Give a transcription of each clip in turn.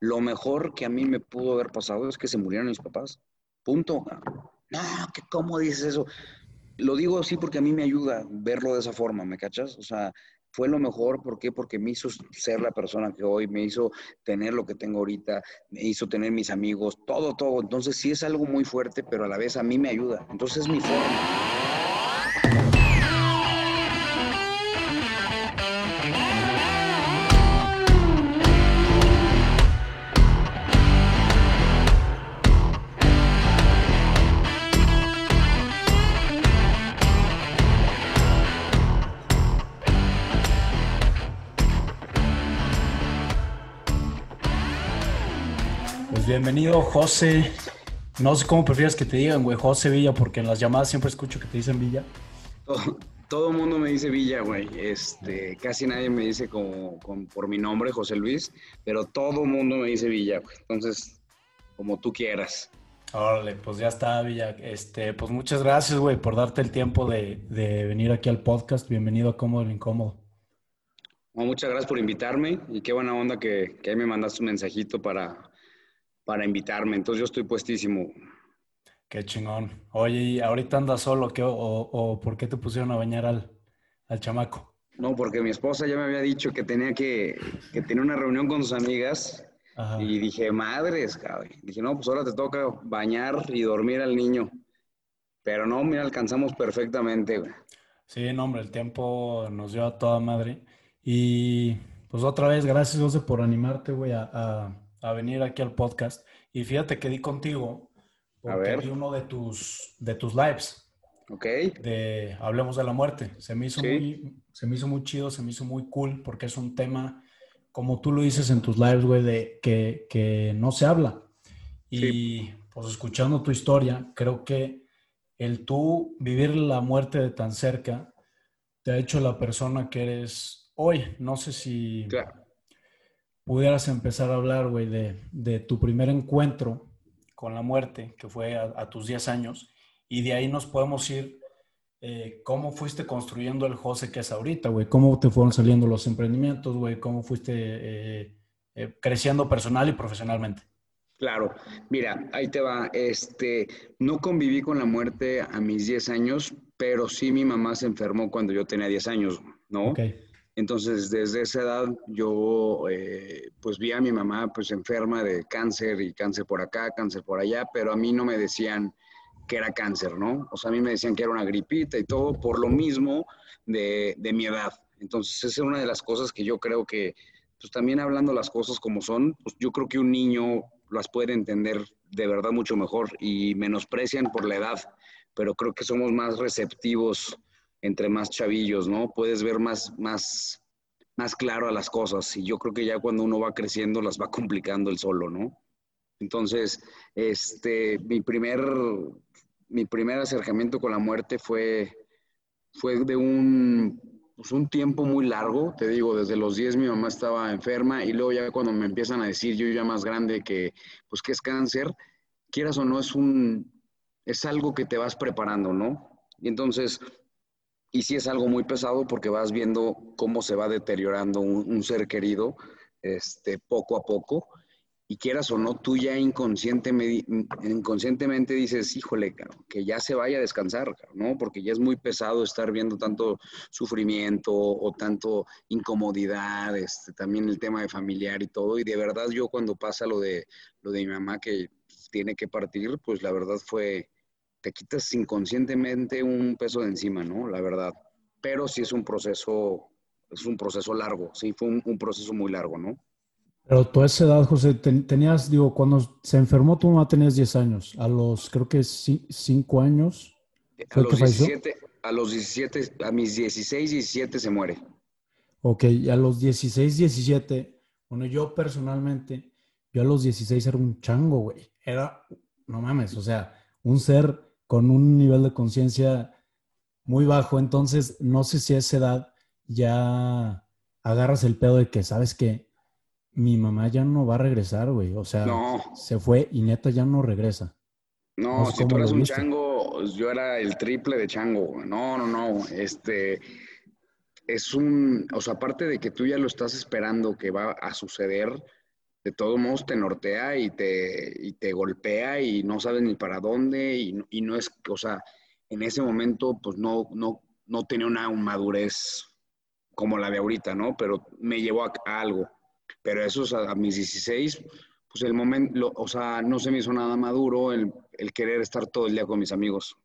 lo mejor que a mí me pudo haber pasado es que se murieron mis papás. Punto. No, que ¿cómo dices eso? Lo digo así porque a mí me ayuda verlo de esa forma, ¿me cachas? O sea, fue lo mejor, ¿por qué? Porque me hizo ser la persona que hoy, me hizo tener lo que tengo ahorita, me hizo tener mis amigos, todo, todo. Entonces sí es algo muy fuerte, pero a la vez a mí me ayuda. Entonces es mi forma. Bienvenido, José. No sé cómo prefieres que te digan, güey, José Villa, porque en las llamadas siempre escucho que te dicen Villa. Todo, el mundo me dice Villa, güey. Este, casi nadie me dice como, como por mi nombre, José Luis, pero todo el mundo me dice Villa, güey. Entonces, como tú quieras. Órale, pues ya está, Villa. Este, pues muchas gracias, güey, por darte el tiempo de, de venir aquí al podcast. Bienvenido a Cómodo el Incómodo. muchas gracias por invitarme y qué buena onda que, que ahí me mandaste un mensajito para, para invitarme. Entonces yo estoy puestísimo. Qué chingón. Oye, ¿y ahorita andas solo ¿qué, o, o, por qué te pusieron a bañar al, al, chamaco? No, porque mi esposa ya me había dicho que tenía que, que tener una reunión con sus amigas Ajá. y dije, madres, cabrón. Dije, no, pues ahora te toca bañar y dormir al niño. Pero no, mira, alcanzamos perfectamente, güey. Sí, no, hombre, el tiempo nos dio a toda madre. Y pues otra vez, gracias, José, por animarte, güey, a, a a venir aquí al podcast. Y fíjate que di contigo porque vi uno de tus, de tus lives. Ok. De Hablemos de la muerte. Se me, hizo sí. muy, se me hizo muy chido, se me hizo muy cool porque es un tema, como tú lo dices en tus lives, güey, de que, que no se habla. Y sí. pues escuchando tu historia, creo que el tú vivir la muerte de tan cerca te ha hecho la persona que eres hoy. No sé si... Claro pudieras empezar a hablar, güey, de, de, tu primer encuentro con la muerte, que fue a, a, tus 10 años, y de ahí nos podemos ir, eh, cómo fuiste construyendo el José que es ahorita, güey, cómo te fueron saliendo los emprendimientos, güey, cómo fuiste eh, eh, creciendo personal y profesionalmente. Claro, mira, ahí te va, este, no conviví con la muerte a mis 10 años, pero sí mi mamá se enfermó cuando yo tenía 10 años, ¿no? Okay. Entonces, desde esa edad yo eh, pues vi a mi mamá pues enferma de cáncer y cáncer por acá, cáncer por allá, pero a mí no me decían que era cáncer, ¿no? O sea, a mí me decían que era una gripita y todo por lo mismo de, de mi edad. Entonces, esa es una de las cosas que yo creo que, pues también hablando las cosas como son, pues yo creo que un niño las puede entender de verdad mucho mejor y menosprecian por la edad, pero creo que somos más receptivos entre más chavillos, ¿no? Puedes ver más, más, más claro a las cosas y yo creo que ya cuando uno va creciendo las va complicando el solo, ¿no? Entonces, este, mi primer, mi primer acercamiento con la muerte fue, fue de un, pues un tiempo muy largo, te digo, desde los 10 mi mamá estaba enferma y luego ya cuando me empiezan a decir yo ya más grande que, pues que es cáncer, quieras o no, es un, es algo que te vas preparando, ¿no? Y entonces, y sí es algo muy pesado porque vas viendo cómo se va deteriorando un, ser querido este, poco a poco. Y quieras o no, tú ya inconscientemente, dices, híjole, caro, que ya se vaya a descansar, ¿no? Porque ya es muy pesado estar viendo tanto sufrimiento o tanto incomodidad, este, también el tema de familiar y todo. Y de verdad yo cuando pasa lo de, lo de mi mamá que tiene que partir, pues la verdad fue, te quitas inconscientemente un peso de encima, ¿no? La verdad. Pero sí es un proceso, es un proceso largo, sí, fue un, un proceso muy largo, ¿no? Pero tú a esa edad, José, ten, tenías, digo, cuando se enfermó tu mamá tenías 10 años, a los, creo que 5 años. A los, 17, a los 17, a mis 16, 17 se muere. Ok, y a los 16, 17, bueno, yo personalmente, yo a los 16 era un chango, güey. Era, no mames, o sea, un ser con un nivel de conciencia muy bajo. Entonces, no sé si a esa edad ya agarras el pedo de que sabes que mi mamá ya no va a regresar, güey. O sea, no. se fue y neta ya no regresa. No, no si tú eres un chango, yo era el triple de chango. No, no, no. Este es un, o sea, aparte de que tú ya lo estás esperando que va a suceder, de todos modos te nortea y te, y te golpea y no sabes ni para dónde y, y, no es, o sea, en ese momento pues no, no, no tenía una madurez como la de ahorita, ¿no? Pero me llevó a, algo. Pero eso a, a, mis 16, pues el momento, o sea, no se me hizo nada maduro el, el, querer estar todo el día con mis amigos.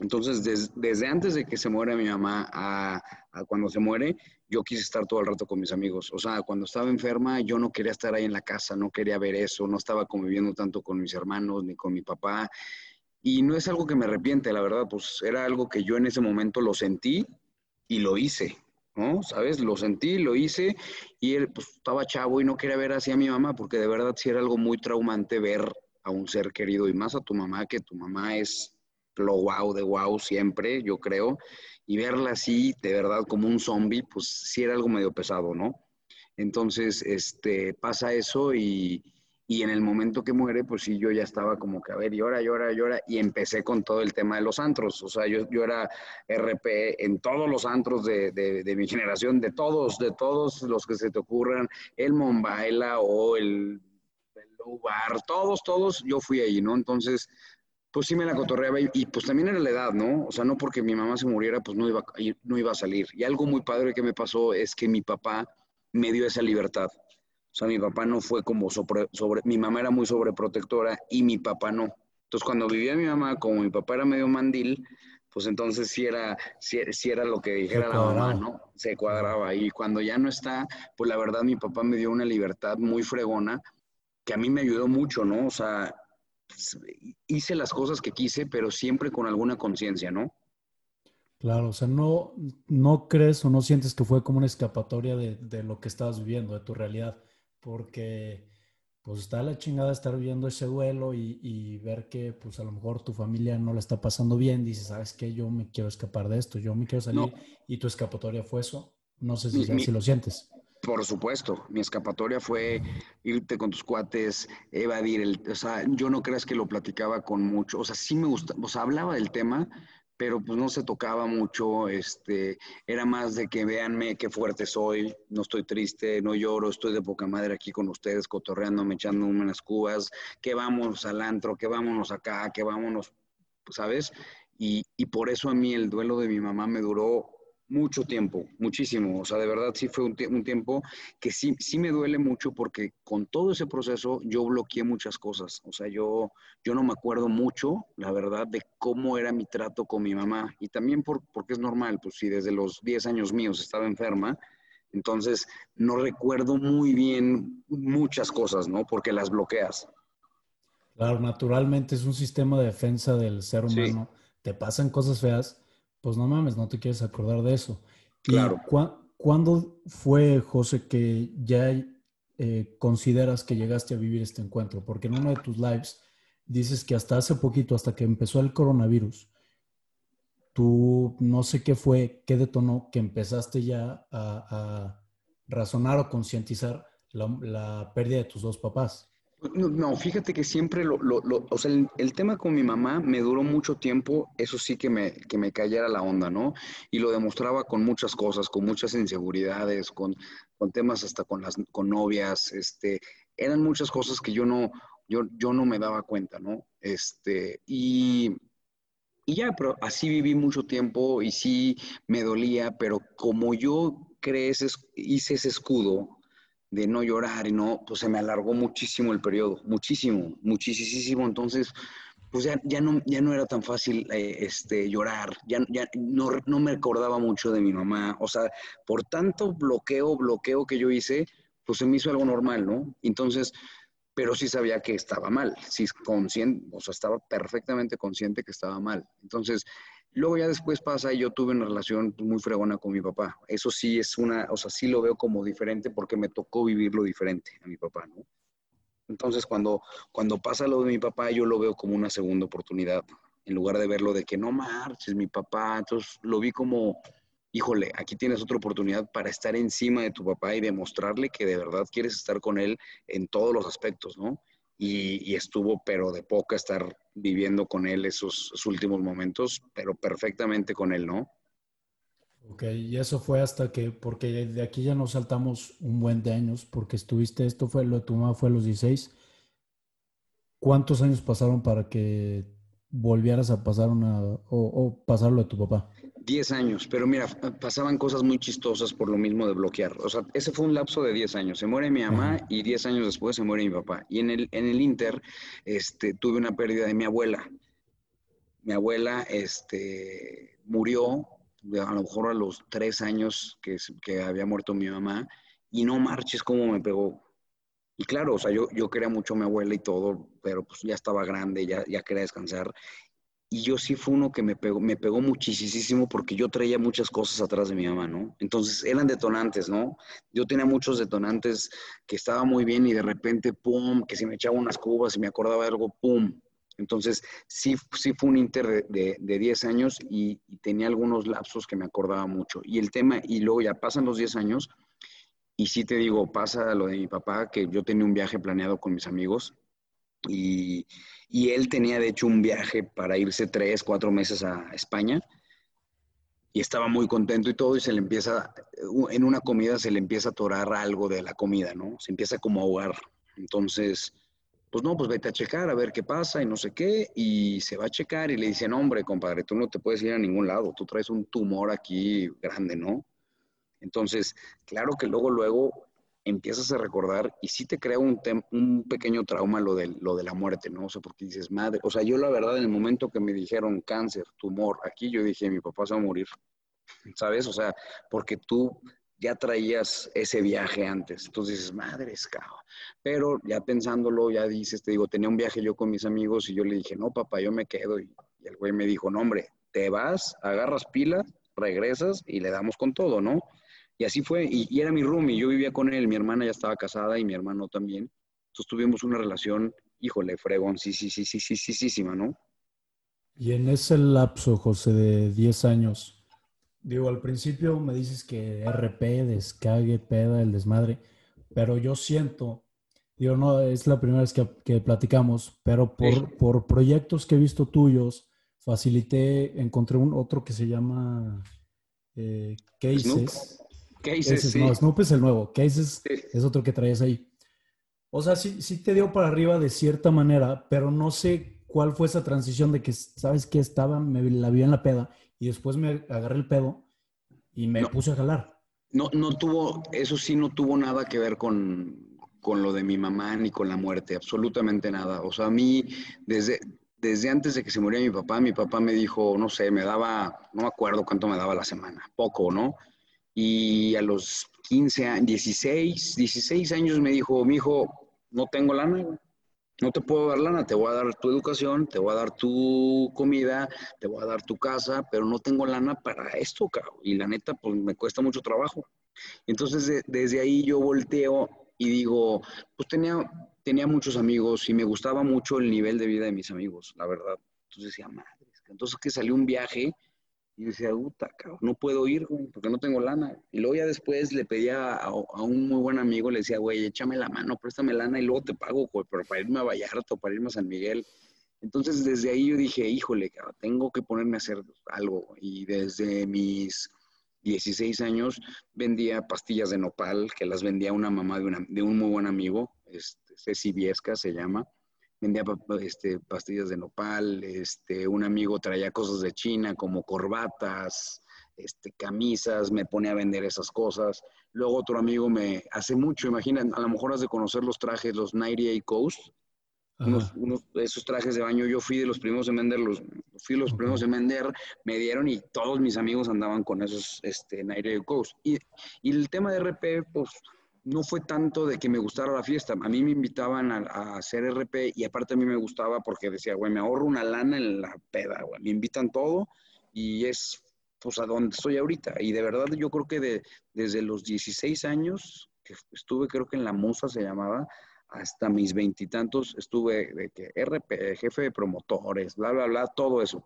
Entonces, des, desde antes de que se muera mi mamá a, a, cuando se muere, yo quise estar todo el rato con mis amigos. O sea, cuando estaba enferma, yo no quería estar ahí en la casa, no quería ver eso, no estaba conviviendo tanto con mis hermanos ni con mi papá. Y no es algo que me arrepiente, la verdad, pues era algo que yo en ese momento lo sentí y lo hice, ¿no? ¿Sabes? Lo sentí, lo hice y él pues estaba chavo y no quería ver así a mi mamá porque de verdad sí era algo muy traumante ver a un ser querido y más a tu mamá, que tu mamá es lo wow de wow siempre, yo creo, y verla así, de verdad, como un zombie, pues sí era algo medio pesado, ¿no? Entonces, este, pasa eso y, y en el momento que muere, pues sí, yo ya estaba como que, a ver, llora, llora, llora, y empecé con todo el tema de los antros. O sea, yo, yo era RP en todos los antros de, de, mi generación, de todos, de todos los que se te ocurran, el Mombaila o el, el Bar, todos, todos, yo fui ahí, ¿no? Entonces, pues sí me la cotorreaba y, y, pues también era la edad, ¿no? O sea, no porque mi mamá se muriera, pues no iba, no iba a salir. Y algo muy padre que me pasó es que mi papá me dio esa libertad. O sea, mi papá no fue como sobre, sobre, mi mamá era muy sobreprotectora y mi papá no. Entonces, cuando vivía mi mamá, como mi papá era medio mandil, pues entonces sí era, sí, sí era lo que dijera la mamá, ¿no? Se cuadraba. Y cuando ya no está, pues la verdad mi papá me dio una libertad muy fregona que a mí me ayudó mucho, ¿no? O sea, hice las cosas que quise, pero siempre con alguna conciencia, ¿no? Claro, o sea, no, no crees o no sientes que fue como una escapatoria de, de lo que estabas viviendo, de tu realidad, porque pues está la chingada estar viviendo ese duelo y, y, ver que pues a lo mejor tu familia no la está pasando bien, dices, ¿sabes qué? Yo me quiero escapar de esto, yo me quiero salir no. y tu escapatoria fue eso. No sé si, mi, si lo sientes. Por supuesto, mi escapatoria fue irte con tus cuates, evadir el, o sea, yo no creas que lo platicaba con mucho, o sea, sí me gusta, o sea, hablaba del tema, pero pues no se tocaba mucho, este, era más de que véanme qué fuerte soy, no estoy triste, no lloro, estoy de poca madre aquí con ustedes, cotorreándome, echando unas cubas, que vamos al antro, que vámonos acá, que vámonos, ¿sabes? Y, y por eso a mí el duelo de mi mamá me duró mucho tiempo, muchísimo. O sea, de verdad sí fue un, un, tiempo que sí, sí me duele mucho porque con todo ese proceso yo bloqueé muchas cosas. O sea, yo, yo no me acuerdo mucho, la verdad, de cómo era mi trato con mi mamá. Y también por, porque es normal, pues si desde los 10 años míos estaba enferma, entonces no recuerdo muy bien muchas cosas, ¿no? Porque las bloqueas. Claro, naturalmente es un sistema de defensa del ser humano. Sí. Te pasan cosas feas pues no mames, no te quieres acordar de eso. Claro. ¿Y ¿Cuándo fue, José, que ya eh, consideras que llegaste a vivir este encuentro? Porque en uno de tus lives dices que hasta hace poquito, hasta que empezó el coronavirus, tú no sé qué fue, qué detonó, que empezaste ya a, a razonar o concientizar la, la pérdida de tus dos papás. No, fíjate que siempre lo, lo, lo o sea, el, el, tema con mi mamá me duró mucho tiempo, eso sí que me, que me cayera la onda, ¿no? Y lo demostraba con muchas cosas, con muchas inseguridades, con, con temas hasta con las con novias, este, eran muchas cosas que yo no, yo, yo no me daba cuenta, ¿no? Este, y, y ya, pero así viví mucho tiempo y sí me dolía, pero como yo crees, hice ese escudo, de no llorar y no, pues se me alargó muchísimo el periodo, muchísimo, muchísimo. Entonces, pues ya, ya, no, ya no era tan fácil eh, este, llorar, ya, ya no, no, me acordaba mucho de mi mamá. O sea, por tanto bloqueo, bloqueo que yo hice, pues se me hizo algo normal, ¿no? Entonces, pero sí sabía que estaba mal, sí consciente, o sea, estaba perfectamente consciente que estaba mal. Entonces, Luego ya después pasa y yo tuve una relación muy fregona con mi papá. Eso sí es una, o sea, sí lo veo como diferente porque me tocó vivirlo diferente a mi papá, ¿no? Entonces cuando, cuando pasa lo de mi papá, yo lo veo como una segunda oportunidad, en lugar de verlo de que no marches, mi papá. Entonces lo vi como, híjole, aquí tienes otra oportunidad para estar encima de tu papá y demostrarle que de verdad quieres estar con él en todos los aspectos, ¿no? Y, y, estuvo, pero de poca estar viviendo con él esos, últimos momentos, pero perfectamente con él, ¿no? Ok, y eso fue hasta que, porque de aquí ya nos saltamos un buen de años, porque estuviste, esto fue, lo de tu mamá fue a los 16. ¿Cuántos años pasaron para que volvieras a pasar una, o, o pasar lo de tu papá? Diez años, pero mira, pasaban cosas muy chistosas por lo mismo de bloquear. O sea, ese fue un lapso de diez años. Se muere mi mamá y diez años después se muere mi papá. Y en el, en el Inter este, tuve una pérdida de mi abuela. Mi abuela este, murió a lo mejor a los tres años que, que había muerto mi mamá y no marches cómo me pegó. Y claro, o sea, yo, yo quería mucho a mi abuela y todo, pero pues ya estaba grande, ya, ya quería descansar. Y yo sí fue uno que me pegó, me pegó muchísimo porque yo traía muchas cosas atrás de mi mamá, ¿no? Entonces eran detonantes, ¿no? Yo tenía muchos detonantes que estaba muy bien y de repente, ¡pum!, que se me echaba unas cubas y me acordaba de algo, ¡pum! Entonces sí, sí fue un inter de, de, 10 años y, y, tenía algunos lapsos que me acordaba mucho. Y el tema, y luego ya pasan los 10 años y sí te digo, pasa lo de mi papá, que yo tenía un viaje planeado con mis amigos y, él tenía de hecho un viaje para irse tres, cuatro meses a España y estaba muy contento y todo y se le empieza, en una comida se le empieza a atorar algo de la comida, ¿no? Se empieza como a ahogar. Entonces, pues no, pues vete a checar a ver qué pasa y no sé qué, y se va a checar y le dicen, hombre, compadre, tú no te puedes ir a ningún lado, tú traes un tumor aquí grande, ¿no? Entonces, claro que luego, luego empiezas a recordar y sí te crea un, un pequeño trauma lo de, lo de la muerte, ¿no? O sea, porque dices, madre, o sea, yo la verdad en el momento que me dijeron cáncer, tumor, aquí yo dije, mi papá se va a morir, ¿sabes? O sea, porque tú ya traías ese viaje antes, entonces dices, madre cabrón. Pero ya pensándolo, ya dices, te digo, tenía un viaje yo con mis amigos y yo le dije, no, papá, yo me quedo. Y, y el güey me dijo, no, hombre, te vas, agarras pila, regresas y le damos con todo, ¿no? Y así fue, y, era mi roomie, yo vivía con él, mi hermana ya estaba casada y mi hermano también. Entonces tuvimos una relación, híjole, fregón, sí, sí, sí, sí, sí, sí, sí, sí, ¿no? Y en ese lapso, José, de 10 años, digo, al principio me dices que RP, descague, peda, el desmadre, pero yo siento, digo, no, es la primera vez que, platicamos, pero por, por proyectos que he visto tuyos, facilité, encontré un otro que se llama eh, Cases. Cases, No, Snoop es el nuevo. Cases es otro que traes ahí. O sea, sí, sí te dio para arriba de cierta manera, pero no sé cuál fue esa transición de que, ¿sabes qué? Estaba, me la vi en la peda y después me agarré el pedo y me puse a jalar. No, no tuvo, eso sí no tuvo nada que ver con, con lo de mi mamá ni con la muerte, absolutamente nada. O sea, a mí, desde, desde antes de que se muriera mi papá, mi papá me dijo, no sé, me daba, no me acuerdo cuánto me daba la semana, poco, ¿no? Y a los 15, años, 16, 16 años me dijo, mi hijo, no tengo lana, no te puedo dar lana, te voy a dar tu educación, te voy a dar tu comida, te voy a dar tu casa, pero no tengo lana para esto, cabrón. Y la neta, pues me cuesta mucho trabajo. Entonces, desde ahí yo volteo y digo, pues tenía, tenía muchos amigos y me gustaba mucho el nivel de vida de mis amigos, la verdad. Entonces decía, madre, entonces que salió un viaje y decía, puta, no puedo ir, güey, porque no tengo lana. Y luego ya después le pedía a, un muy buen amigo, le decía, güey, échame la mano, préstame lana y luego te pago, güey, pero para irme a Vallarta para irme a San Miguel. Entonces desde ahí yo dije, híjole, tengo que ponerme a hacer algo. Y desde mis 16 años vendía pastillas de nopal, que las vendía una mamá de, de un muy buen amigo, este, Ceci Viesca se llama vendía este, pastillas de nopal, este, un amigo traía cosas de China como corbatas, este, camisas, me pone a vender esas cosas. Luego otro amigo me, hace mucho, imagínate, a lo mejor has de conocer los trajes, los 98 Coast, unos, unos, esos trajes de baño, yo fui de los primeros en venderlos, fui los primeros en vender, me dieron y todos mis amigos andaban con esos este, 98 Coast. Y, y el tema de RP, pues no fue tanto de que me gustara la fiesta. A mí me invitaban a, hacer RP y aparte a mí me gustaba porque decía, güey, me ahorro una lana en la peda, güey. Me invitan todo y es pues a donde estoy ahorita. Y de verdad yo creo que de, desde los 16 años, que estuve creo que en La Musa se llamaba, hasta mis veintitantos estuve de que RP, jefe de promotores, bla, bla, bla, todo eso.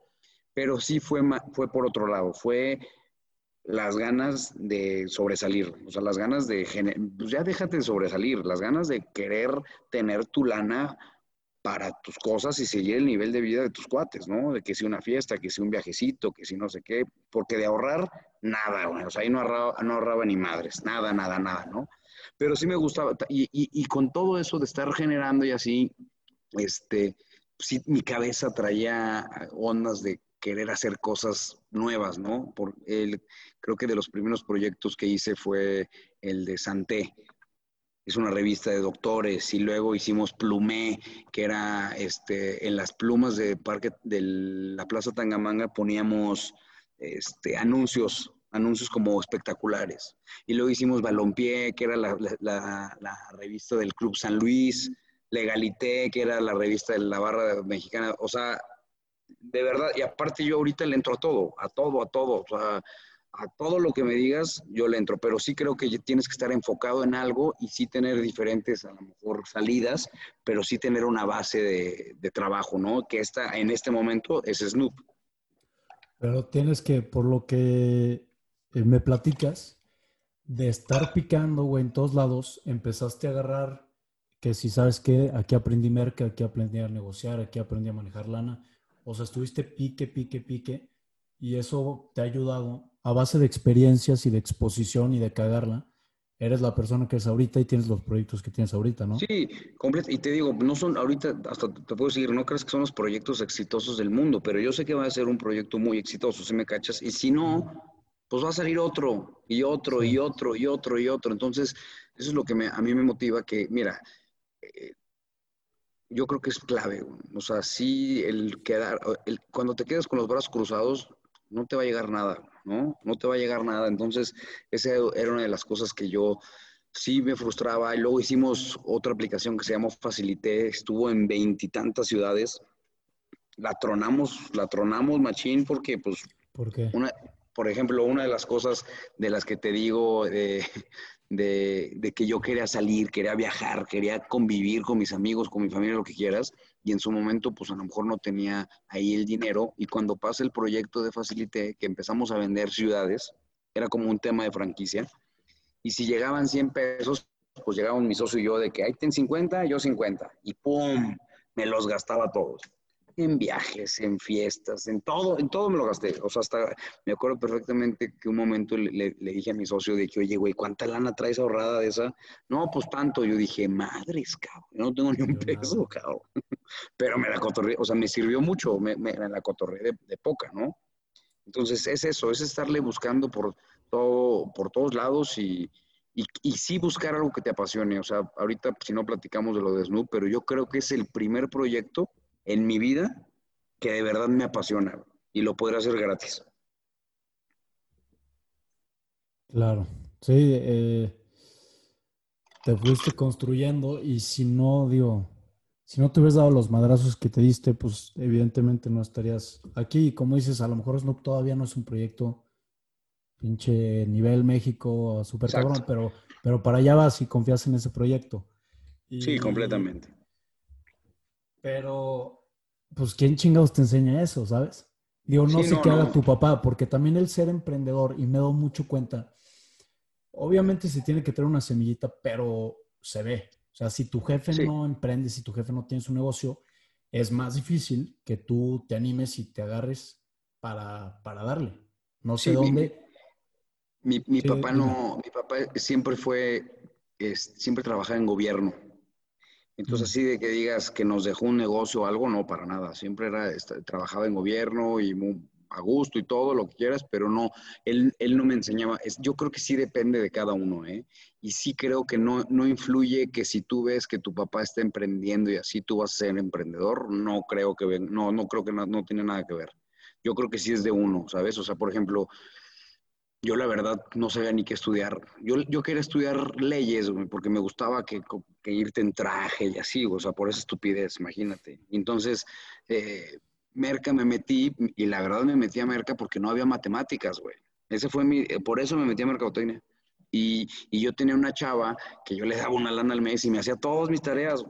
Pero sí fue, fue por otro lado, fue las ganas de sobresalir, o sea, las ganas de, pues ya déjate de sobresalir, las ganas de querer tener tu lana para tus cosas y seguir el nivel de vida de tus cuates, ¿no? De que si una fiesta, que si un viajecito, que si no sé qué, porque de ahorrar, nada, güey. O sea, ahí no ahorraba, no ahorraba ni madres, nada, nada, nada, ¿no? Pero sí me gustaba, y, y, y con todo eso de estar generando y así, este, sí, mi cabeza traía ondas de querer hacer cosas nuevas, ¿no? Por el, creo que de los primeros proyectos que hice fue el de Santé, es una revista de doctores y luego hicimos Plumé, que era este, en las plumas de parque de la Plaza Tangamanga poníamos este, anuncios, anuncios como espectaculares. Y luego hicimos Balompié, que era la, la, revista del Club San Luis, Legalité, que era la revista de la barra mexicana. O sea, de verdad, y aparte yo ahorita le entro a todo, a todo, a todo. A todo lo que me digas, yo le entro, pero sí creo que tienes que estar enfocado en algo y sí tener diferentes, a lo mejor, salidas, pero sí tener una base de, trabajo, ¿no? Que esta, en este momento es Snoop. Pero tienes que, por lo que eh, me platicas, de estar picando, güey, en todos lados, empezaste a agarrar que si sabes que aquí aprendí merca, aquí aprendí a negociar, aquí aprendí a manejar lana. O sea, estuviste pique, pique, pique, y eso te ha ayudado a base de experiencias y de exposición y de cagarla, eres la persona que es ahorita y tienes los proyectos que tienes ahorita, ¿no? Sí, completo. Y te digo, no son ahorita, hasta te puedo decir, no crees que son los proyectos exitosos del mundo, pero yo sé que va a ser un proyecto muy exitoso, si me cachas. Y si no, pues va a salir otro, y otro, y otro, y otro, y otro. Entonces, eso es lo que a mí me motiva, que, mira, eh, yo creo que es clave. O sea, sí, el quedar, el, cuando te quedas con los brazos cruzados, no te va a llegar nada. ¿no? No te va a llegar nada. Entonces, esa era una de las cosas que yo sí me frustraba. Y luego hicimos otra aplicación que se llamó Facilité, estuvo en veintitantas ciudades. La tronamos, la tronamos, machín, porque pues... ¿Por qué? Una, por ejemplo, una de las cosas de las que te digo de, que yo quería salir, quería viajar, quería convivir con mis amigos, con mi familia, lo que quieras, y en su momento pues a lo mejor no tenía ahí el dinero, y cuando pasa el proyecto de Facilité, que empezamos a vender ciudades, era como un tema de franquicia, y si llegaban 100 pesos, pues llegaban mi socio y yo de que ahí ten 50, yo 50, y ¡pum! Me los gastaba todos en viajes, en fiestas, en todo, en todo me lo gasté. O sea, hasta me acuerdo perfectamente que un momento le, dije a mi socio de que, oye, güey, ¿cuánta lana traes ahorrada de esa? No, pues tanto. Yo dije, madres, cabrón, yo no tengo ni un peso, cabrón. Pero me la cotorré, o sea, me sirvió mucho, me, la cotorré de, poca, ¿no? Entonces, es eso, es estarle buscando por, todo, por todos lados y, y, y, sí buscar algo que te apasione. O sea, ahorita si no platicamos de lo de Snoop, pero yo creo que es el primer proyecto en mi vida que de verdad me apasiona y lo podré hacer gratis. Claro, sí, eh, te fuiste construyendo y si no, digo, si no te hubieras dado los madrazos que te diste, pues evidentemente no estarías aquí. como dices, a lo mejor Snoop todavía no es un proyecto pinche nivel México, súper cabrón, pero, pero para allá vas y confías en ese proyecto. sí, completamente. Pero, pues, ¿quién chingados te enseña eso, sabes? Digo, no sé qué haga tu papá, porque también el ser emprendedor, y me doy mucho cuenta, obviamente se tiene que tener una semillita, pero se ve. O sea, si tu jefe no emprende, si tu jefe no tiene su negocio, es más difícil que tú te animes y te agarres para, darle. No sé dónde. Mi, papá no, mi papá siempre fue, siempre trabajaba en gobierno. Entonces, así de que digas que nos dejó un negocio o algo, no, para nada. Siempre era, este, trabajaba en gobierno y a gusto y todo lo que quieras, pero no, él, él no me enseñaba. Es, yo creo que sí depende de cada uno, ¿eh? Y sí creo que no, no influye que si tú ves que tu papá está emprendiendo y así tú vas a ser emprendedor, no creo que, no, no creo que no, no tiene nada que ver. Yo creo que sí es de uno, ¿sabes? O sea, por ejemplo, yo la verdad no sabía ni qué estudiar. Yo, yo quería estudiar leyes, porque me gustaba que, irte en traje y así, o sea, por esa estupidez, imagínate. Entonces, eh, Merca me metí, y la verdad me metí a Merca porque no había matemáticas, güey. Ese fue mi, eh, por eso me metí a Mercadotecnia. Y, y yo tenía una chava que yo le daba una lana al mes y me hacía todas mis tareas.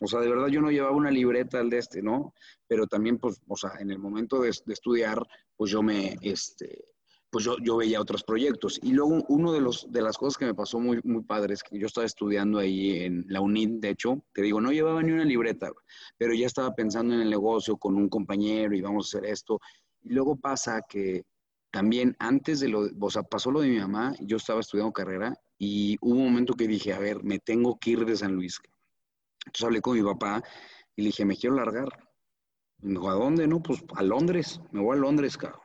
O sea, de verdad yo no llevaba una libreta al de este, ¿no? Pero también, pues, o sea, en el momento de, de estudiar, pues yo me, este, pues yo, yo veía otros proyectos. Y luego uno de, los, de las cosas que me pasó muy, muy padre es que yo estaba estudiando ahí en la UNID, de hecho, te digo, no llevaba ni una libreta, pero ya estaba pensando en el negocio con un compañero y vamos a hacer esto. Y luego pasa que también antes de lo, o sea, pasó lo de mi mamá, yo estaba estudiando carrera y hubo un momento que dije, a ver, me tengo que ir de San Luis. Entonces hablé con mi papá y le dije, me quiero largar. Y me dijo, ¿a dónde? No, pues a Londres, me voy a Londres, cabrón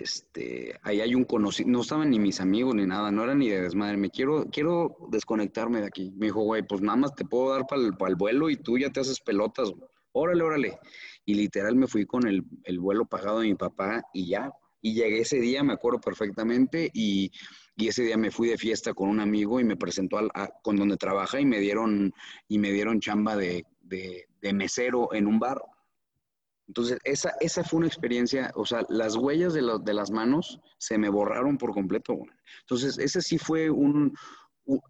este, ahí hay un conocido, no estaban ni mis amigos ni nada, no era ni de desmadre, me quiero, quiero desconectarme de aquí. Me dijo, güey, pues nada más te puedo dar para el, vuelo y tú ya te haces pelotas, órale, órale. Y literal me fui con el, vuelo pagado de mi papá y ya. Y llegué ese día, me acuerdo perfectamente, y, ese día me fui de fiesta con un amigo y me presentó con donde trabaja y me dieron, y me dieron chamba de, de mesero en un bar. Entonces, esa, esa fue una experiencia, o sea, las huellas de, de las manos se me borraron por completo. Entonces, ese sí fue un,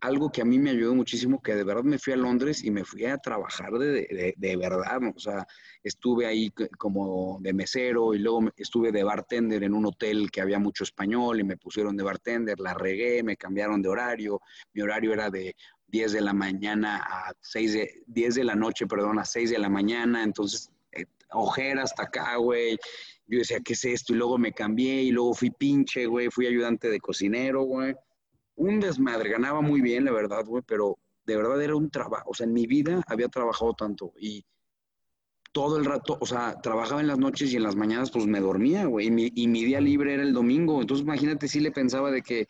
algo que a mí me ayudó muchísimo, que de verdad me fui a Londres y me fui a trabajar de, de, verdad, o sea, estuve ahí como de mesero y luego estuve de bartender en un hotel que había mucho español y me pusieron de bartender, la regué, me cambiaron de horario, mi horario era de 10 de la mañana a 6 de, 10 de la noche, perdón, a 6 de la mañana, entonces ojera hasta acá, güey. Yo decía, ¿qué es esto? Y luego me cambié y luego fui pinche, güey, fui ayudante de cocinero, güey. Un desmadre, ganaba muy bien, la verdad, güey, pero de verdad era un trabajo. O sea, en mi vida había trabajado tanto y todo el rato, o sea, trabajaba en las noches y en las mañanas pues me dormía, güey, y mi, y mi día libre era el domingo. Entonces, imagínate si le pensaba de que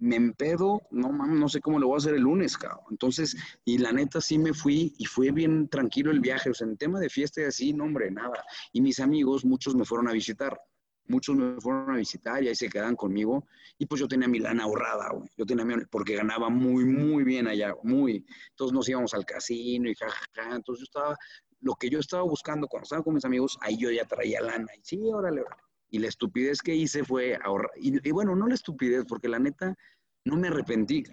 me empedo, no mames, no sé cómo lo voy a hacer el lunes, cabrón. Entonces, y la neta sí me fui y fue bien tranquilo el viaje, o sea, en tema de fiesta y así, no hombre, nada. Y mis amigos, muchos me fueron a visitar, muchos me fueron a visitar y ahí se quedan conmigo. Y pues yo tenía mi lana ahorrada, güey. Yo tenía mi, porque ganaba muy, muy bien allá, muy. Entonces nos íbamos al casino y jajaja. Entonces yo estaba, lo que yo estaba buscando cuando estaba con mis amigos, ahí yo ya traía lana. Y sí, órale, órale. Y la estupidez que hice fue ahorrar. Y, bueno, no la estupidez, porque la neta no me arrepentí.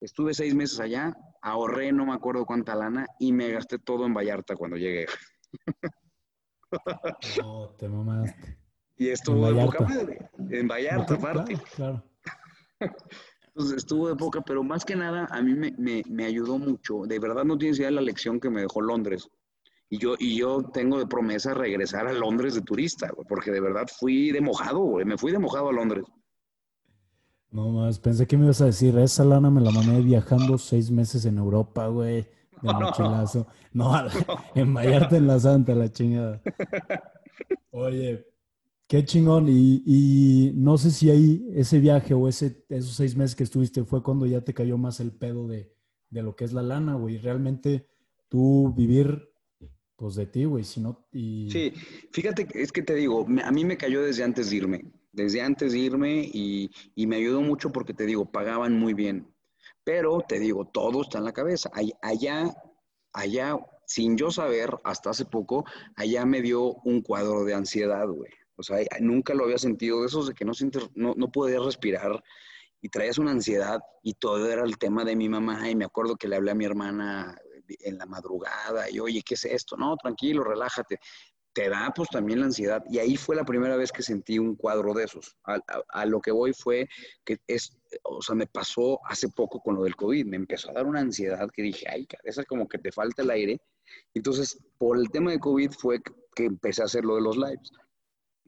Estuve seis meses allá, ahorré no me acuerdo cuánta lana y me gasté todo en Vallarta cuando llegué. No, te mamaste. Y estuvo de poca madre. En Vallarta, aparte. Claro, Entonces estuvo de poca, pero más que nada a mí me, me ayudó mucho. De verdad no tienes idea de la lección que me dejó Londres. Y yo, y yo tengo de promesa regresar a Londres de turista, porque de verdad fui de mojado, güey. Me fui de mojado a Londres. No más, pensé que me ibas a decir, esa lana me la mandé viajando seis meses en Europa, güey, de mochilazo. No, en Vallarta en la Santa, la chingada. Oye, qué chingón. Y, y, no sé si ahí ese viaje o ese, esos seis meses que estuviste fue cuando ya te cayó más el pedo de, de lo que es la lana, güey. Realmente tú vivir pues de ti, güey, si no... Y... Sí, fíjate, es que te digo, a mí me cayó desde antes de irme, desde antes de irme y, me ayudó mucho porque te digo, pagaban muy bien. Pero te digo, todo está en la cabeza. Allá, allá, sin yo saber, hasta hace poco, allá me dio un cuadro de ansiedad, güey. O sea, nunca lo había sentido, de esos de que no, no, no podía respirar y traías una ansiedad y todo era el tema de mi mamá y me acuerdo que le hablé a mi hermana en la madrugada y oye, ¿qué es esto? No, tranquilo, relájate. Te da pues también la ansiedad. Y ahí fue la primera vez que sentí un cuadro de esos. A, lo que voy fue que es, o sea, me pasó hace poco con lo del COVID. Me empezó a dar una ansiedad que dije, ay, cabeza, como que te falta el aire. Entonces, por el tema de COVID fue que empecé a hacer lo de los lives.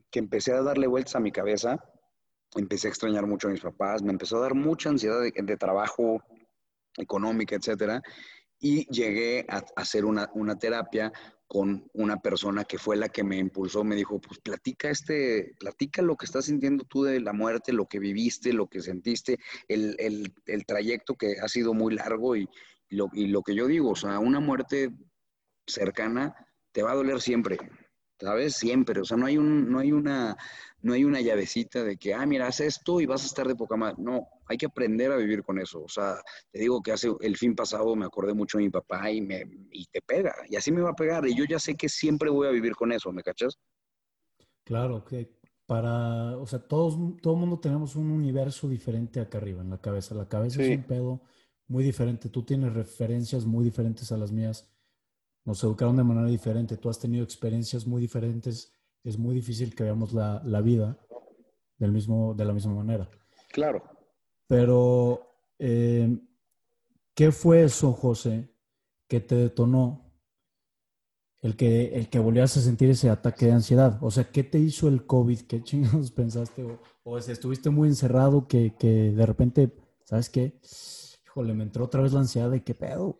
Que empecé a darle vueltas a mi cabeza. Empecé a extrañar mucho a mis papás. Me empezó a dar mucha ansiedad de, de trabajo económica, etcétera y llegué a, hacer una, terapia con una persona que fue la que me impulsó, me dijo, pues platica este, platica lo que estás sintiendo tú de la muerte, lo que viviste, lo que sentiste, el, trayecto que ha sido muy largo y, lo, y lo que yo digo, o sea, una muerte cercana te va a doler siempre, ¿sabes? Siempre, o sea, no hay, un, no hay, una, no hay una llavecita de que, ah, mira, haz esto y vas a estar de poca madre. No, hay que aprender a vivir con eso. O sea, te digo que hace el fin pasado me acordé mucho de mi papá y, me, y te pega, y así me va a pegar, y yo ya sé que siempre voy a vivir con eso, ¿me cachas? Claro, que para, o sea, todos, todo mundo tenemos un universo diferente acá arriba en la cabeza. La cabeza es un pedo muy diferente. Tú tienes referencias muy diferentes a las mías nos educaron de manera diferente, tú has tenido experiencias muy diferentes, es muy difícil que veamos la, vida del mismo, de la misma manera. Claro. Pero, eh, ¿qué fue eso, José, que te detonó el que, el que volvías a sentir ese ataque de ansiedad? O sea, ¿qué te hizo el COVID? ¿Qué chingados pensaste? O, o estuviste muy encerrado que, que, de repente, ¿sabes qué? Híjole, me entró otra vez la ansiedad de qué pedo.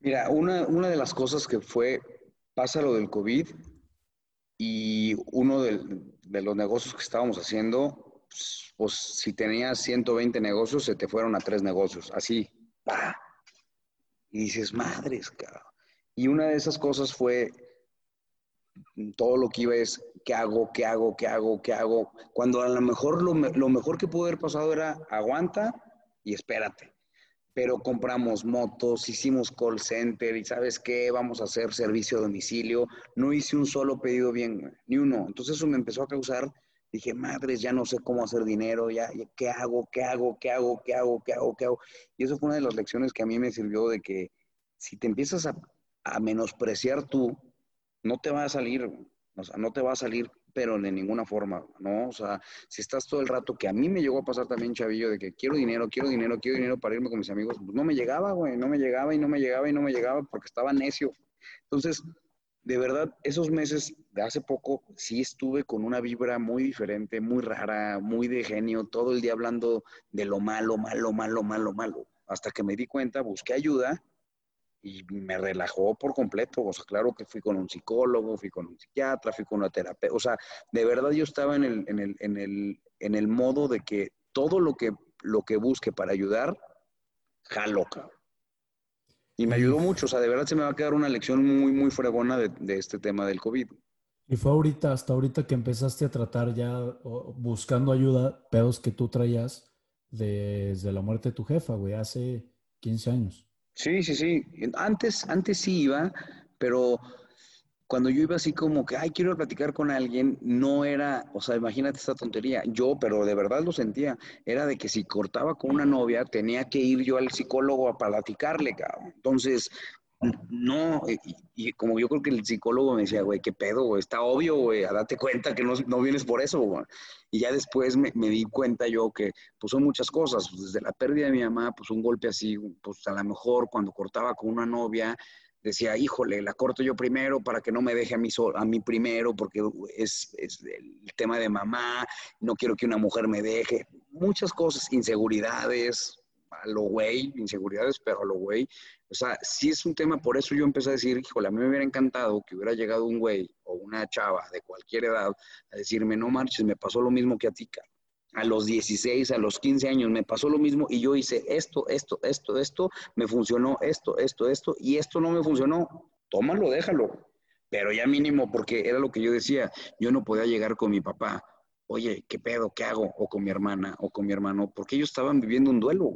Mira, una, una de las cosas que fue, pasa lo del COVID y uno de, los negocios que estábamos haciendo, pues, pues, si tenías 120 negocios, se te fueron a tres negocios, así. ¡pah! Y dices, madres, cabrón. Y una de esas cosas fue, todo lo que iba es, ¿qué hago? ¿Qué hago? ¿Qué hago? ¿Qué hago? Cuando a lo mejor lo, lo mejor que pudo haber pasado era, aguanta y espérate pero compramos motos, hicimos call center y sabes qué, vamos a hacer servicio a domicilio. No hice un solo pedido bien, ni uno. Entonces eso me empezó a causar, dije, madres, ya no sé cómo hacer dinero, ya, ¿qué hago? ¿Qué hago? ¿Qué hago? ¿Qué hago? ¿Qué hago? ¿Qué hago? Y eso fue una de las lecciones que a mí me sirvió de que si te empiezas a, menospreciar tú, no te va a salir, o sea, no te va a salir pero de ninguna forma, ¿no? O sea, si estás todo el rato, que a mí me llegó a pasar también, chavillo, de que quiero dinero, quiero dinero, quiero dinero para irme con mis amigos, pues no me llegaba, güey, no me llegaba y no me llegaba y no me llegaba porque estaba necio. Entonces, de verdad, esos meses de hace poco sí estuve con una vibra muy diferente, muy rara, muy de genio, todo el día hablando de lo malo, malo, malo, malo, malo. Hasta que me di cuenta, busqué ayuda y me relajó por completo. O sea, claro que fui con un psicólogo, fui con un psiquiatra, fui con una terapeuta. O sea, de verdad yo estaba en el, en el, en el, en el modo de que todo lo que, lo que busque para ayudar, jalo, cabrón. Y me ayudó mucho. O sea, de verdad se me va a quedar una lección muy, muy fregona de, de este tema del COVID. Y fue ahorita, hasta ahorita que empezaste a tratar ya, buscando ayuda, pedos que tú traías desde la muerte de tu jefa, güey, hace 15 años. Sí, sí, sí. Antes, antes sí iba, pero cuando yo iba así como que, ay, quiero platicar con alguien, no era, o sea, imagínate esta tontería. Yo, pero de verdad lo sentía, era de que si cortaba con una novia, tenía que ir yo al psicólogo a platicarle, cabrón. Entonces, no, y, como yo creo que el psicólogo me decía, güey, qué pedo, está obvio, güey, date cuenta que no, no vienes por eso. Y ya después me, me, di cuenta yo que, pues son muchas cosas, pues, desde la pérdida de mi mamá, pues un golpe así, pues a lo mejor cuando cortaba con una novia, decía, híjole, la corto yo primero para que no me deje a mí, a mí primero, porque es, es el tema de mamá, no quiero que una mujer me deje, muchas cosas, inseguridades, a lo güey, inseguridades, pero a lo güey. O sea, sí es un tema, por eso yo empecé a decir, híjole, a mí me hubiera encantado que hubiera llegado un güey o una chava de cualquier edad a decirme, no marches, me pasó lo mismo que a ti. A los 16, a los 15 años me pasó lo mismo y yo hice esto, esto, esto, esto, me funcionó esto, esto, esto y esto no me funcionó. Tómalo, déjalo. Pero ya mínimo, porque era lo que yo decía, yo no podía llegar con mi papá, oye, ¿qué pedo? ¿Qué hago? O con mi hermana o con mi hermano, porque ellos estaban viviendo un duelo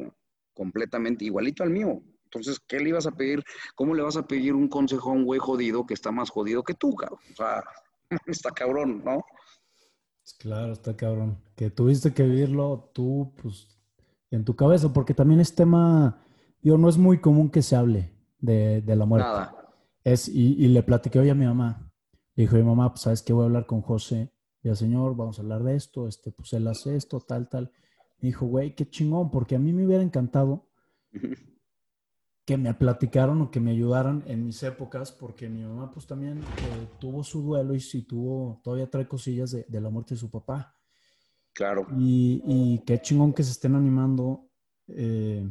completamente igualito al mío. Entonces, ¿qué le ibas a pedir? ¿Cómo le vas a pedir un consejo a un güey jodido que está más jodido que tú, cabrón? O sea, está cabrón, ¿no? Claro, está cabrón. Que tuviste que vivirlo tú, pues, en tu cabeza, porque también es tema, yo no es muy común que se hable de, de la muerte. Nada. Es, y, y, le platiqué hoy a mi mamá. Le dijo, mi mamá, pues, ¿sabes qué? Voy a hablar con José. Ya, señor, vamos a hablar de esto, este, pues él hace esto, tal, tal. Me dijo, güey, qué chingón, porque a mí me hubiera encantado que me platicaron o que me ayudaran en mis épocas, porque mi mamá pues también eh, tuvo su duelo y sí tuvo, todavía trae cosillas de, de la muerte de su papá. Claro. Y, y, qué chingón que se estén animando eh,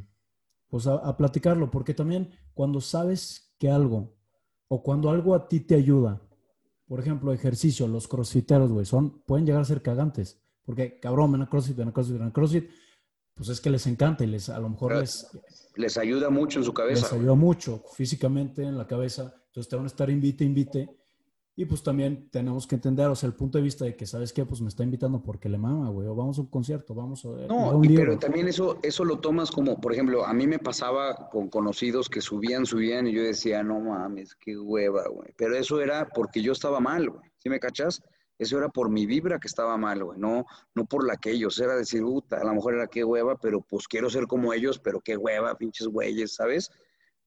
pues a, a, platicarlo, porque también cuando sabes que algo, o cuando algo a ti te ayuda, por ejemplo, ejercicio, los crossfiteros, güey, son, pueden llegar a ser cagantes. Porque, cabrón, ven a CrossFit, ven a CrossFit, ven a CrossFit, pues es que les encanta y les, a lo mejor les... Les ayuda mucho en su cabeza. Les ayuda mucho físicamente en la cabeza. Entonces te van a estar invite, invite. Y pues también tenemos que entender, o sea, el punto de vista de que, ¿sabes qué? Pues me está invitando porque le mama, güey, o vamos a un concierto, vamos a... No, y, pero también eso, eso lo tomas como, por ejemplo, a mí me pasaba con conocidos que subían, subían y yo decía, no mames, qué hueva, güey. Pero eso era porque yo estaba mal, güey. ¿Sí me cachas? Eso era por mi vibra que estaba mal, güey, no, no por la que ellos. Era decir, puta, a lo mejor era qué hueva, pero pues quiero ser como ellos, pero qué hueva, pinches güeyes, ¿sabes?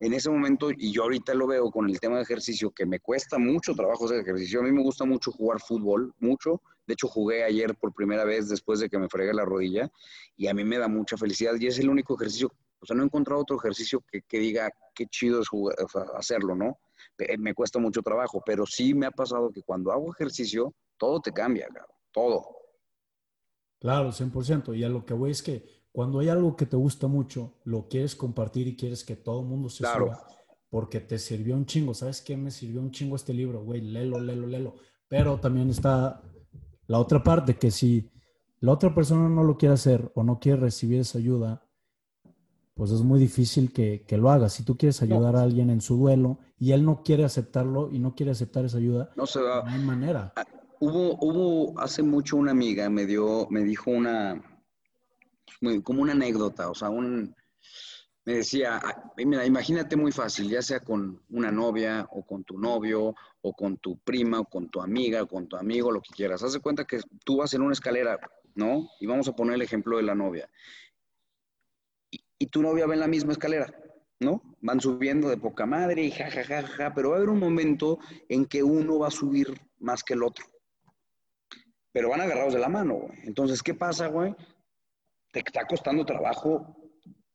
en ese momento, y yo ahorita lo veo con el tema de ejercicio, que me cuesta mucho trabajo hacer ejercicio. A mí me gusta mucho jugar fútbol, mucho. De hecho, jugué ayer por primera vez después de que me fregué la rodilla y a mí me da mucha felicidad y es el único ejercicio, o sea, no he encontrado otro ejercicio que, diga qué chido es jugar, hacerlo, ¿no? Me cuesta mucho trabajo, pero sí me ha pasado que cuando hago ejercicio, todo te cambia, todo. Claro, 100%. Y a lo que voy es que cuando hay algo que te gusta mucho, lo quieres compartir y quieres que todo el mundo se claro. porque te sirvió un chingo. ¿Sabes qué? Me sirvió un chingo este libro, güey, léelo, léelo, léelo. Pero también está la otra parte, que si la otra persona no lo quiere hacer o no quiere recibir esa ayuda, pues es muy difícil que, lo haga. Si tú quieres ayudar a alguien en su duelo y él no quiere aceptarlo y no quiere aceptar esa ayuda, no, se va. no hay manera. Hubo, hubo hace mucho una amiga, me dio, me dijo una, como una anécdota, o sea, un, me decía, mira, imagínate muy fácil, ya sea con una novia o con tu novio o con tu prima o con tu amiga o con tu amigo, lo que quieras. Haz de cuenta que tú vas en una escalera, ¿no? Y vamos a poner el ejemplo de la novia. Y, tu novia va en la misma escalera, ¿no? Van subiendo de poca madre y ja, ja, ja, ja, pero va a haber un momento en que uno va a subir más que el otro. Pero van agarrados de la mano, güey. Entonces, ¿qué pasa, güey? te está costando trabajo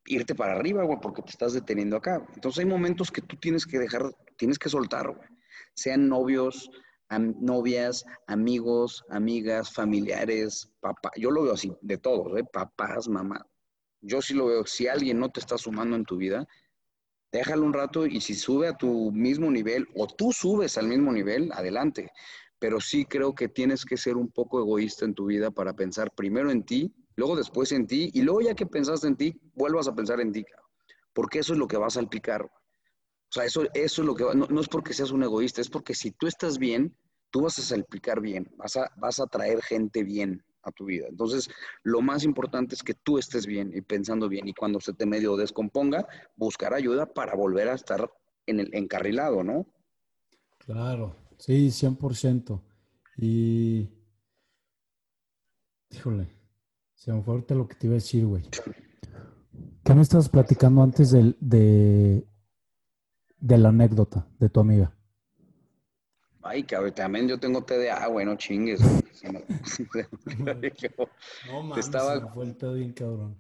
irte para arriba, güey, porque te estás deteniendo acá. Entonces hay momentos que tú tienes que dejar, tienes que soltar, güey. Sean novios, novias, amigos, amigas, familiares, papá. Yo lo veo así, de todos, ¿eh? Papás, mamá. Yo sí lo veo. Si alguien no te está sumando en tu vida, déjalo un rato y si sube a tu mismo nivel o tú subes al mismo nivel, adelante. Pero sí creo que tienes que ser un poco egoísta en tu vida para pensar primero en ti luego después en ti, y luego ya que pensaste en ti, vuelvas a pensar en ti, porque eso es lo que va a salpicar. O sea, eso, eso es lo que va, no, es porque seas un egoísta, es porque si tú estás bien, tú vas a salpicar bien, vas a, vas a traer gente bien a tu vida. Entonces, lo más importante es que tú estés bien y pensando bien, y cuando se te medio descomponga, buscar ayuda para volver a estar en el encarrilado, ¿no? Claro, sí, 100%. Y, híjole, se me fue lo que te iba a decir, güey. ¿Qué me estabas platicando antes de, de, la anécdota de tu amiga? Ay, cabrón, también yo tengo TDA, güey, no chingues. no, mames, estaba... me fue el bien cabrón.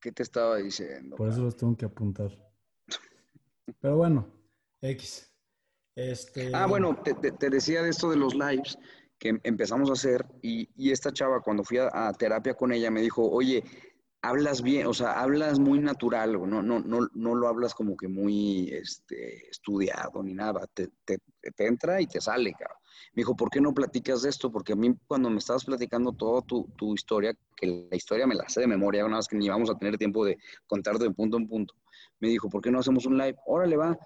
¿Qué te estaba diciendo? Por eso los tengo que apuntar. Pero bueno, X. Este... Ah, bueno, te, te, decía de esto de los lives que empezamos a hacer y, esta chava cuando fui a, terapia con ella me dijo, oye, hablas bien, o sea, hablas muy natural, no, no, no, no lo hablas como que muy este, estudiado ni nada, te, te, te entra y te sale, cabrón. Me dijo, ¿por qué no platicas de esto? Porque a mí cuando me estabas platicando toda tu, tu, historia, que la historia me la sé de memoria, una vez que ni vamos a tener tiempo de contar de punto en punto, me dijo, ¿por qué no hacemos un live? Órale, va.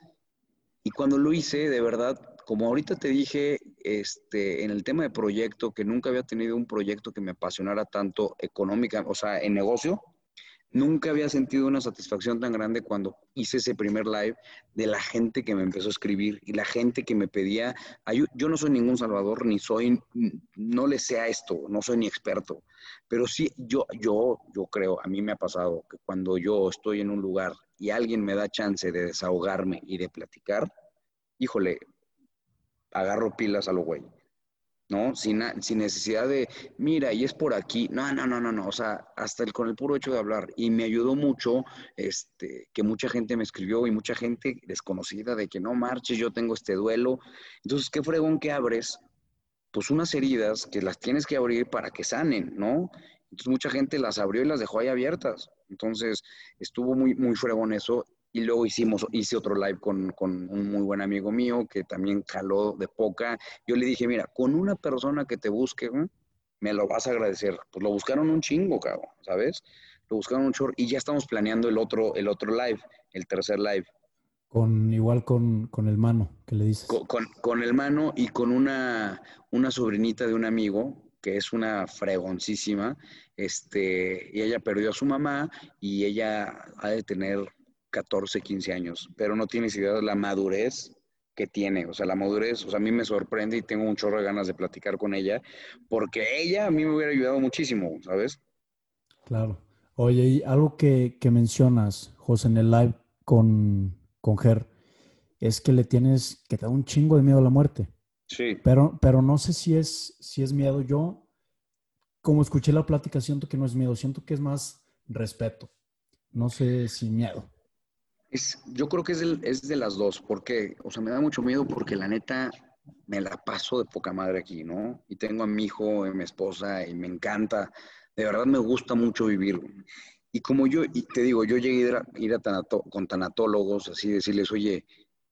Y cuando lo hice, de verdad, como ahorita te dije, este, en el tema de proyecto, que nunca había tenido un proyecto que me apasionara tanto económica, o sea, en negocio, nunca había sentido una satisfacción tan grande cuando hice ese primer live de la gente que me empezó a escribir y la gente que me pedía ayuda. Yo no soy ningún salvador, ni soy, no le sé esto, no soy ni experto, pero sí, yo, yo, yo creo, a mí me ha pasado que cuando yo estoy en un lugar y alguien me da chance de desahogarme y de platicar, híjole, agarro pilas a lo güey, ¿no? Sin, sin, necesidad de, mira, y es por aquí. No, no, no, no, no. O sea, hasta el, con el puro hecho de hablar. Y me ayudó mucho este, que mucha gente me escribió y mucha gente desconocida de que no marches, yo tengo este duelo. Entonces, qué fregón que abres, pues unas heridas que las tienes que abrir para que sanen, ¿no? Entonces, mucha gente las abrió y las dejó ahí abiertas. Entonces, estuvo muy, muy fregón eso. Y luego hicimos, hice otro live con, un muy buen amigo mío que también caló de poca. Yo le dije, mira, con una persona que te busque, me lo vas a agradecer. Pues lo buscaron un chingo, cabrón, ¿sabes? Lo buscaron un short y ya estamos planeando el otro, el otro live, el tercer live. Con, igual con, el mano, que le dices. Con, con, el mano y con una, una sobrinita de un amigo que es una fregoncísima, este, y ella perdió a su mamá y ella ha de tener 14, 15 años, pero no tienes idea de la madurez que tiene, o sea, la madurez, o sea, a mí me sorprende y tengo un chorro de ganas de platicar con ella, porque ella a mí me hubiera ayudado muchísimo, ¿sabes? Claro. Oye, y algo que, mencionas, José, en el live con, con Ger, es que le tienes, que te da un chingo de miedo a la muerte. Sí. Pero, pero no sé si es, si es miedo. Yo, como escuché la plática, siento que no es miedo, siento que es más respeto. No sé si miedo. Es, yo creo que es, es de las dos, porque, o sea, me da mucho miedo porque la neta me la paso de poca madre aquí, ¿no? Y tengo a mi hijo, a mi esposa, y me encanta, de verdad me gusta mucho vivir. Y como yo, y te digo, yo llegué a ir a, tanato, con tanatólogos, así decirles, oye,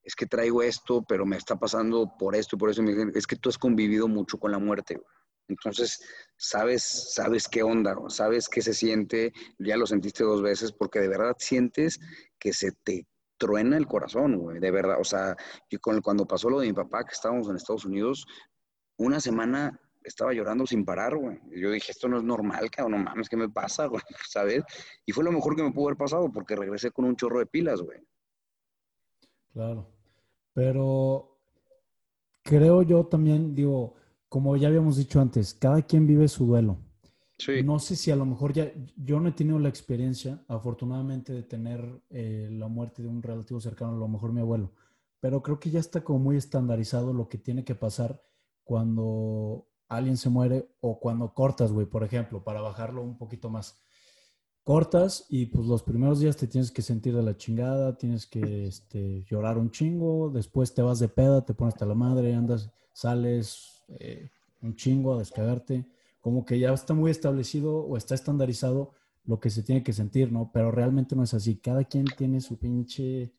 es que traigo esto, pero me está pasando por esto y por eso. es que tú has convivido mucho con la muerte. Entonces, sabes, sabes qué onda, sabes qué se siente, ya lo sentiste dos veces, porque de verdad sientes que se te truena el corazón, güey, de verdad. O sea, cuando pasó lo de mi papá, que estábamos en Estados Unidos, una semana estaba llorando sin parar, güey. Yo dije, esto no es normal, cabrón, no mames, ¿qué me pasa, güey? ¿Sabes? Y fue lo mejor que me pudo haber pasado porque regresé con un chorro de pilas, güey. Claro. Pero creo yo también, digo, como ya habíamos dicho antes, cada quien vive su duelo. No sé si a lo mejor ya, yo no he tenido la experiencia, afortunadamente, de tener eh, la muerte de un relativo cercano, a lo mejor mi abuelo, pero creo que ya está como muy estandarizado lo que tiene que pasar cuando alguien se muere o cuando cortas, güey, por ejemplo, para bajarlo un poquito más. Cortas y pues los primeros días te tienes que sentir de la chingada, tienes que este, llorar un chingo, después te vas de peda, te pones hasta la madre, andas, sales eh, un chingo a descagarte como que ya está muy establecido o está estandarizado lo que se tiene que sentir, ¿no? Pero realmente no es así. Cada quien tiene su pinche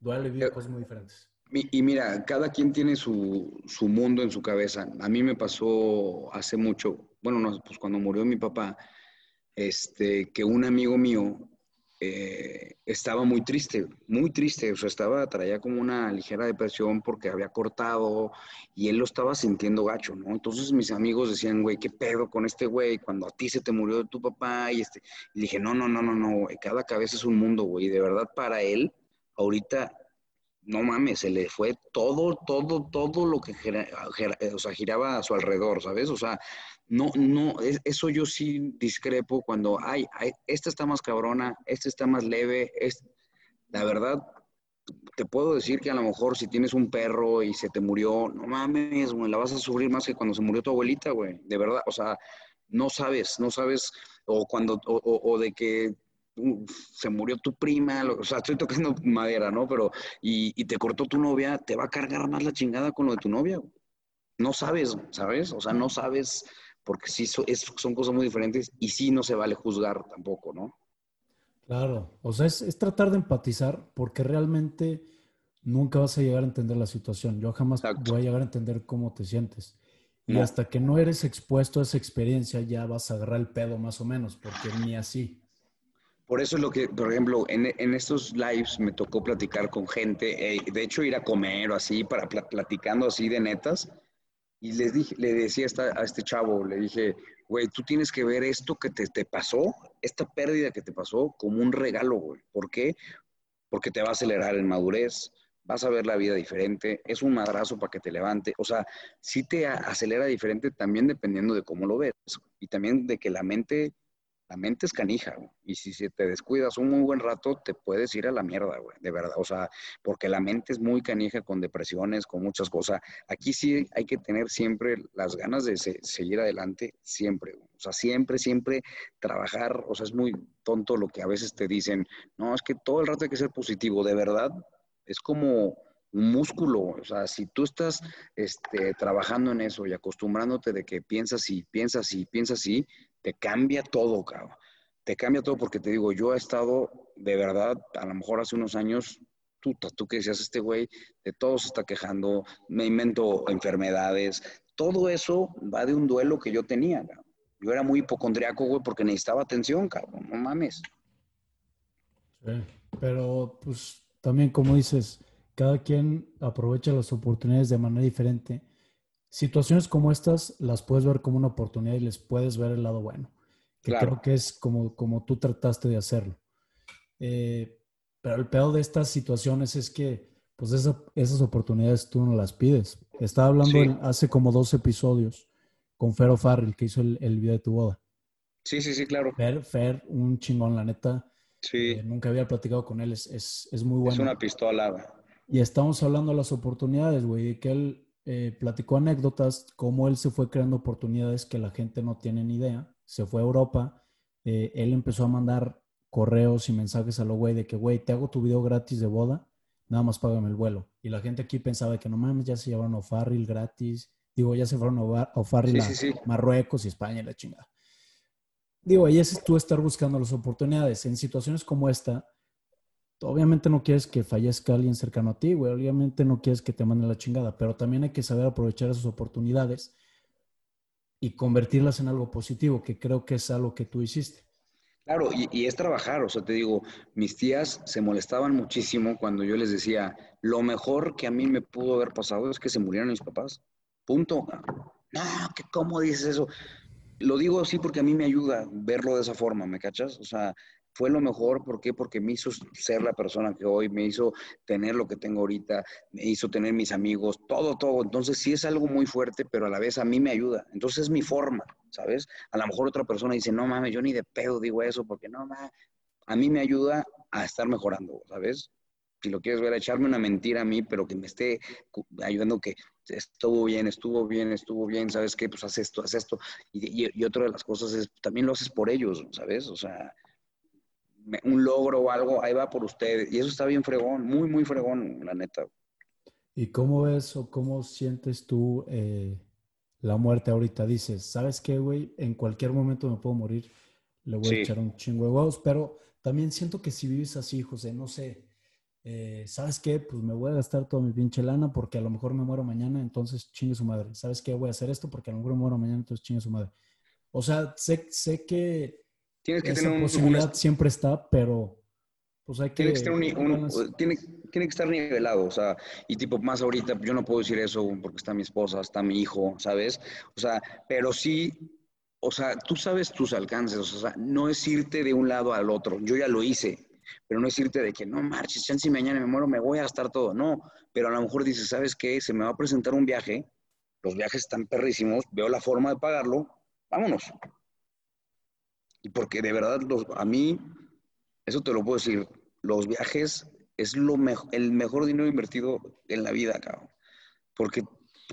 duele y cosas muy diferentes. Y, mira, cada quien tiene su, su, mundo en su cabeza. A mí me pasó hace mucho, bueno, no, pues cuando murió mi papá, este, que un amigo mío eh, estaba muy triste, muy triste, o sea, estaba, traía como una ligera depresión porque había cortado y él lo estaba sintiendo gacho, ¿no? Entonces mis amigos decían, güey, ¿qué pedo con este güey? Cuando a ti se te murió tu papá y este, dije, no, no, no, no, no, cada cabeza es un mundo, güey, de verdad para él, ahorita, no mames, se le fue todo, todo, todo lo que o sea, giraba a su alrededor, ¿sabes? O sea, no, no, eso yo sí discrepo cuando, ay, esta está más cabrona, esta está más leve, es, la verdad, te puedo decir que a lo mejor si tienes un perro y se te murió, no mames, güey, la vas a sufrir más que cuando se murió tu abuelita, güey, de verdad, o sea, no sabes, no sabes, o cuando, o, de que se murió tu prima, o sea, estoy tocando madera, ¿no? Pero, y, y, te cortó tu novia, te va a cargar más la chingada con lo de tu novia. No sabes, ¿sabes? O sea, no sabes porque sí son cosas muy diferentes y sí no se vale juzgar tampoco, ¿no? Claro, o sea, es, tratar de empatizar porque realmente nunca vas a llegar a entender la situación. Yo jamás voy a llegar a entender cómo te sientes. Y hasta que no eres expuesto a esa experiencia, ya vas a agarrar el pedo más o menos, porque ni así. Por eso es lo que, por ejemplo, en, estos lives me tocó platicar con gente, eh, de hecho ir a comer o así, para platicando así de netas, y les dije, le decía a este chavo, le dije, güey, tú tienes que ver esto que te, te, pasó, esta pérdida que te pasó, como un regalo, güey. ¿Por qué? Porque te va a acelerar en madurez, vas a ver la vida diferente, es un madrazo para que te levante. O sea, sí te acelera diferente también dependiendo de cómo lo ves y también de que la mente la mente es canija. Y si, te descuidas un muy buen rato, te puedes ir a la mierda, güey, de verdad. O sea, porque la mente es muy canija con depresiones, con muchas cosas. Aquí sí hay que tener siempre las ganas de seguir adelante, siempre. O sea, siempre, siempre trabajar. O sea, es muy tonto lo que a veces te dicen. No, es que todo el rato hay que ser positivo, de verdad. Es como un músculo. O sea, si tú estás este, trabajando en eso y acostumbrándote de que piensas y piensas y piensas y te cambia todo, cabrón. Te cambia todo porque te digo, yo he estado de verdad, a lo mejor hace unos años, tú, tú que decías, este güey de todo se está quejando, me invento enfermedades, todo eso va de un duelo que yo tenía, cabrón. Yo era muy hipocondriaco, güey, porque necesitaba atención, cabrón, no mames. Sí, pero pues también como dices, cada quien aprovecha las oportunidades de manera diferente situaciones como estas las puedes ver como una oportunidad y les puedes ver el lado bueno, que creo que es como, como tú trataste de hacerlo. Eh, pero el peor de estas situaciones es que pues esas oportunidades tú no las pides. Estaba hablando hace como dos episodios con Fer Farrell, que hizo el, el, video de tu boda. Sí, sí, sí, claro. Fer, Fer, un chingón, la neta. Sí. Eh, nunca había platicado con él, es, es, es muy bueno. Es una pistola. Y estamos hablando de las oportunidades, güey, que él eh, platicó anécdotas, cómo él se fue creando oportunidades que la gente no tiene ni idea. Se fue a Europa, eh, él empezó a mandar correos y mensajes a lo güey de que, güey, te hago tu video gratis de boda, nada más págame el vuelo. Y la gente aquí pensaba que no mames, ya se llevaron a Farril gratis, digo, ya se fueron a Farril a Marruecos y España y la chingada. Digo, ahí es tú estar buscando las oportunidades. En situaciones como esta, obviamente no quieres que fallezca alguien cercano a ti, güey. Obviamente no quieres que te mande la chingada, pero también hay que saber aprovechar esas oportunidades y convertirlas en algo positivo, que creo que es algo que tú hiciste. Claro, y, es trabajar, o sea, te digo, mis tías se molestaban muchísimo cuando yo les decía, lo mejor que a mí me pudo haber pasado es que se murieran mis papás. Punto. No, que cómo dices eso. Lo digo así porque a mí me ayuda verlo de esa forma, ¿me cachas? O sea, fue lo mejor, ¿por qué? Porque me hizo ser la persona que hoy, me hizo tener lo que tengo ahorita, me hizo tener mis amigos, todo, todo. Entonces sí es algo muy fuerte, pero a la vez a mí me ayuda. Entonces es mi forma, ¿sabes? A lo mejor otra persona dice, no mames, yo ni de pedo digo eso, porque no mames, a mí me ayuda a estar mejorando, ¿sabes? Si lo quieres ver, echarme una mentira a mí, pero que me esté ayudando que estuvo bien, estuvo bien, estuvo bien, ¿sabes qué? Pues haz esto, haz esto. Y, y otra de las cosas es, también lo haces por ellos, ¿sabes? O sea, un logro o algo, ahí va por ustedes. Y eso está bien fregón, muy, muy fregón, la neta. ¿Y cómo ves o cómo sientes tú eh, la muerte ahorita? Dices, ¿sabes qué, güey? En cualquier momento me puedo morir, le voy a echar un chingo de huevos, pero también siento que si vives así, José, no sé, eh, ¿sabes qué? Pues me voy a gastar toda mi pinche lana porque a lo mejor me muero mañana, entonces chingue su madre. ¿Sabes qué? Voy a hacer esto porque a lo mejor me muero mañana, entonces chingue su madre. O sea, sé, sé que Tienes que tener posibilidad siempre está, pero pues hay que... Tiene que, estar nivelado, o sea, y tipo más ahorita, yo no puedo decir eso porque está mi esposa, está mi hijo, ¿sabes? O sea, pero sí, o sea, tú sabes tus alcances, o sea, no es irte de un lado al otro, yo ya lo hice, pero no es irte de que no marches, si mañana me muero, me voy a gastar todo, no, pero a lo mejor dices, ¿sabes qué? Se me va a presentar un viaje, los viajes están perrísimos, veo la forma de pagarlo, vámonos, porque de verdad, los, a mí, eso te lo puedo decir, los viajes es lo el mejor dinero invertido en la vida, cabrón. Porque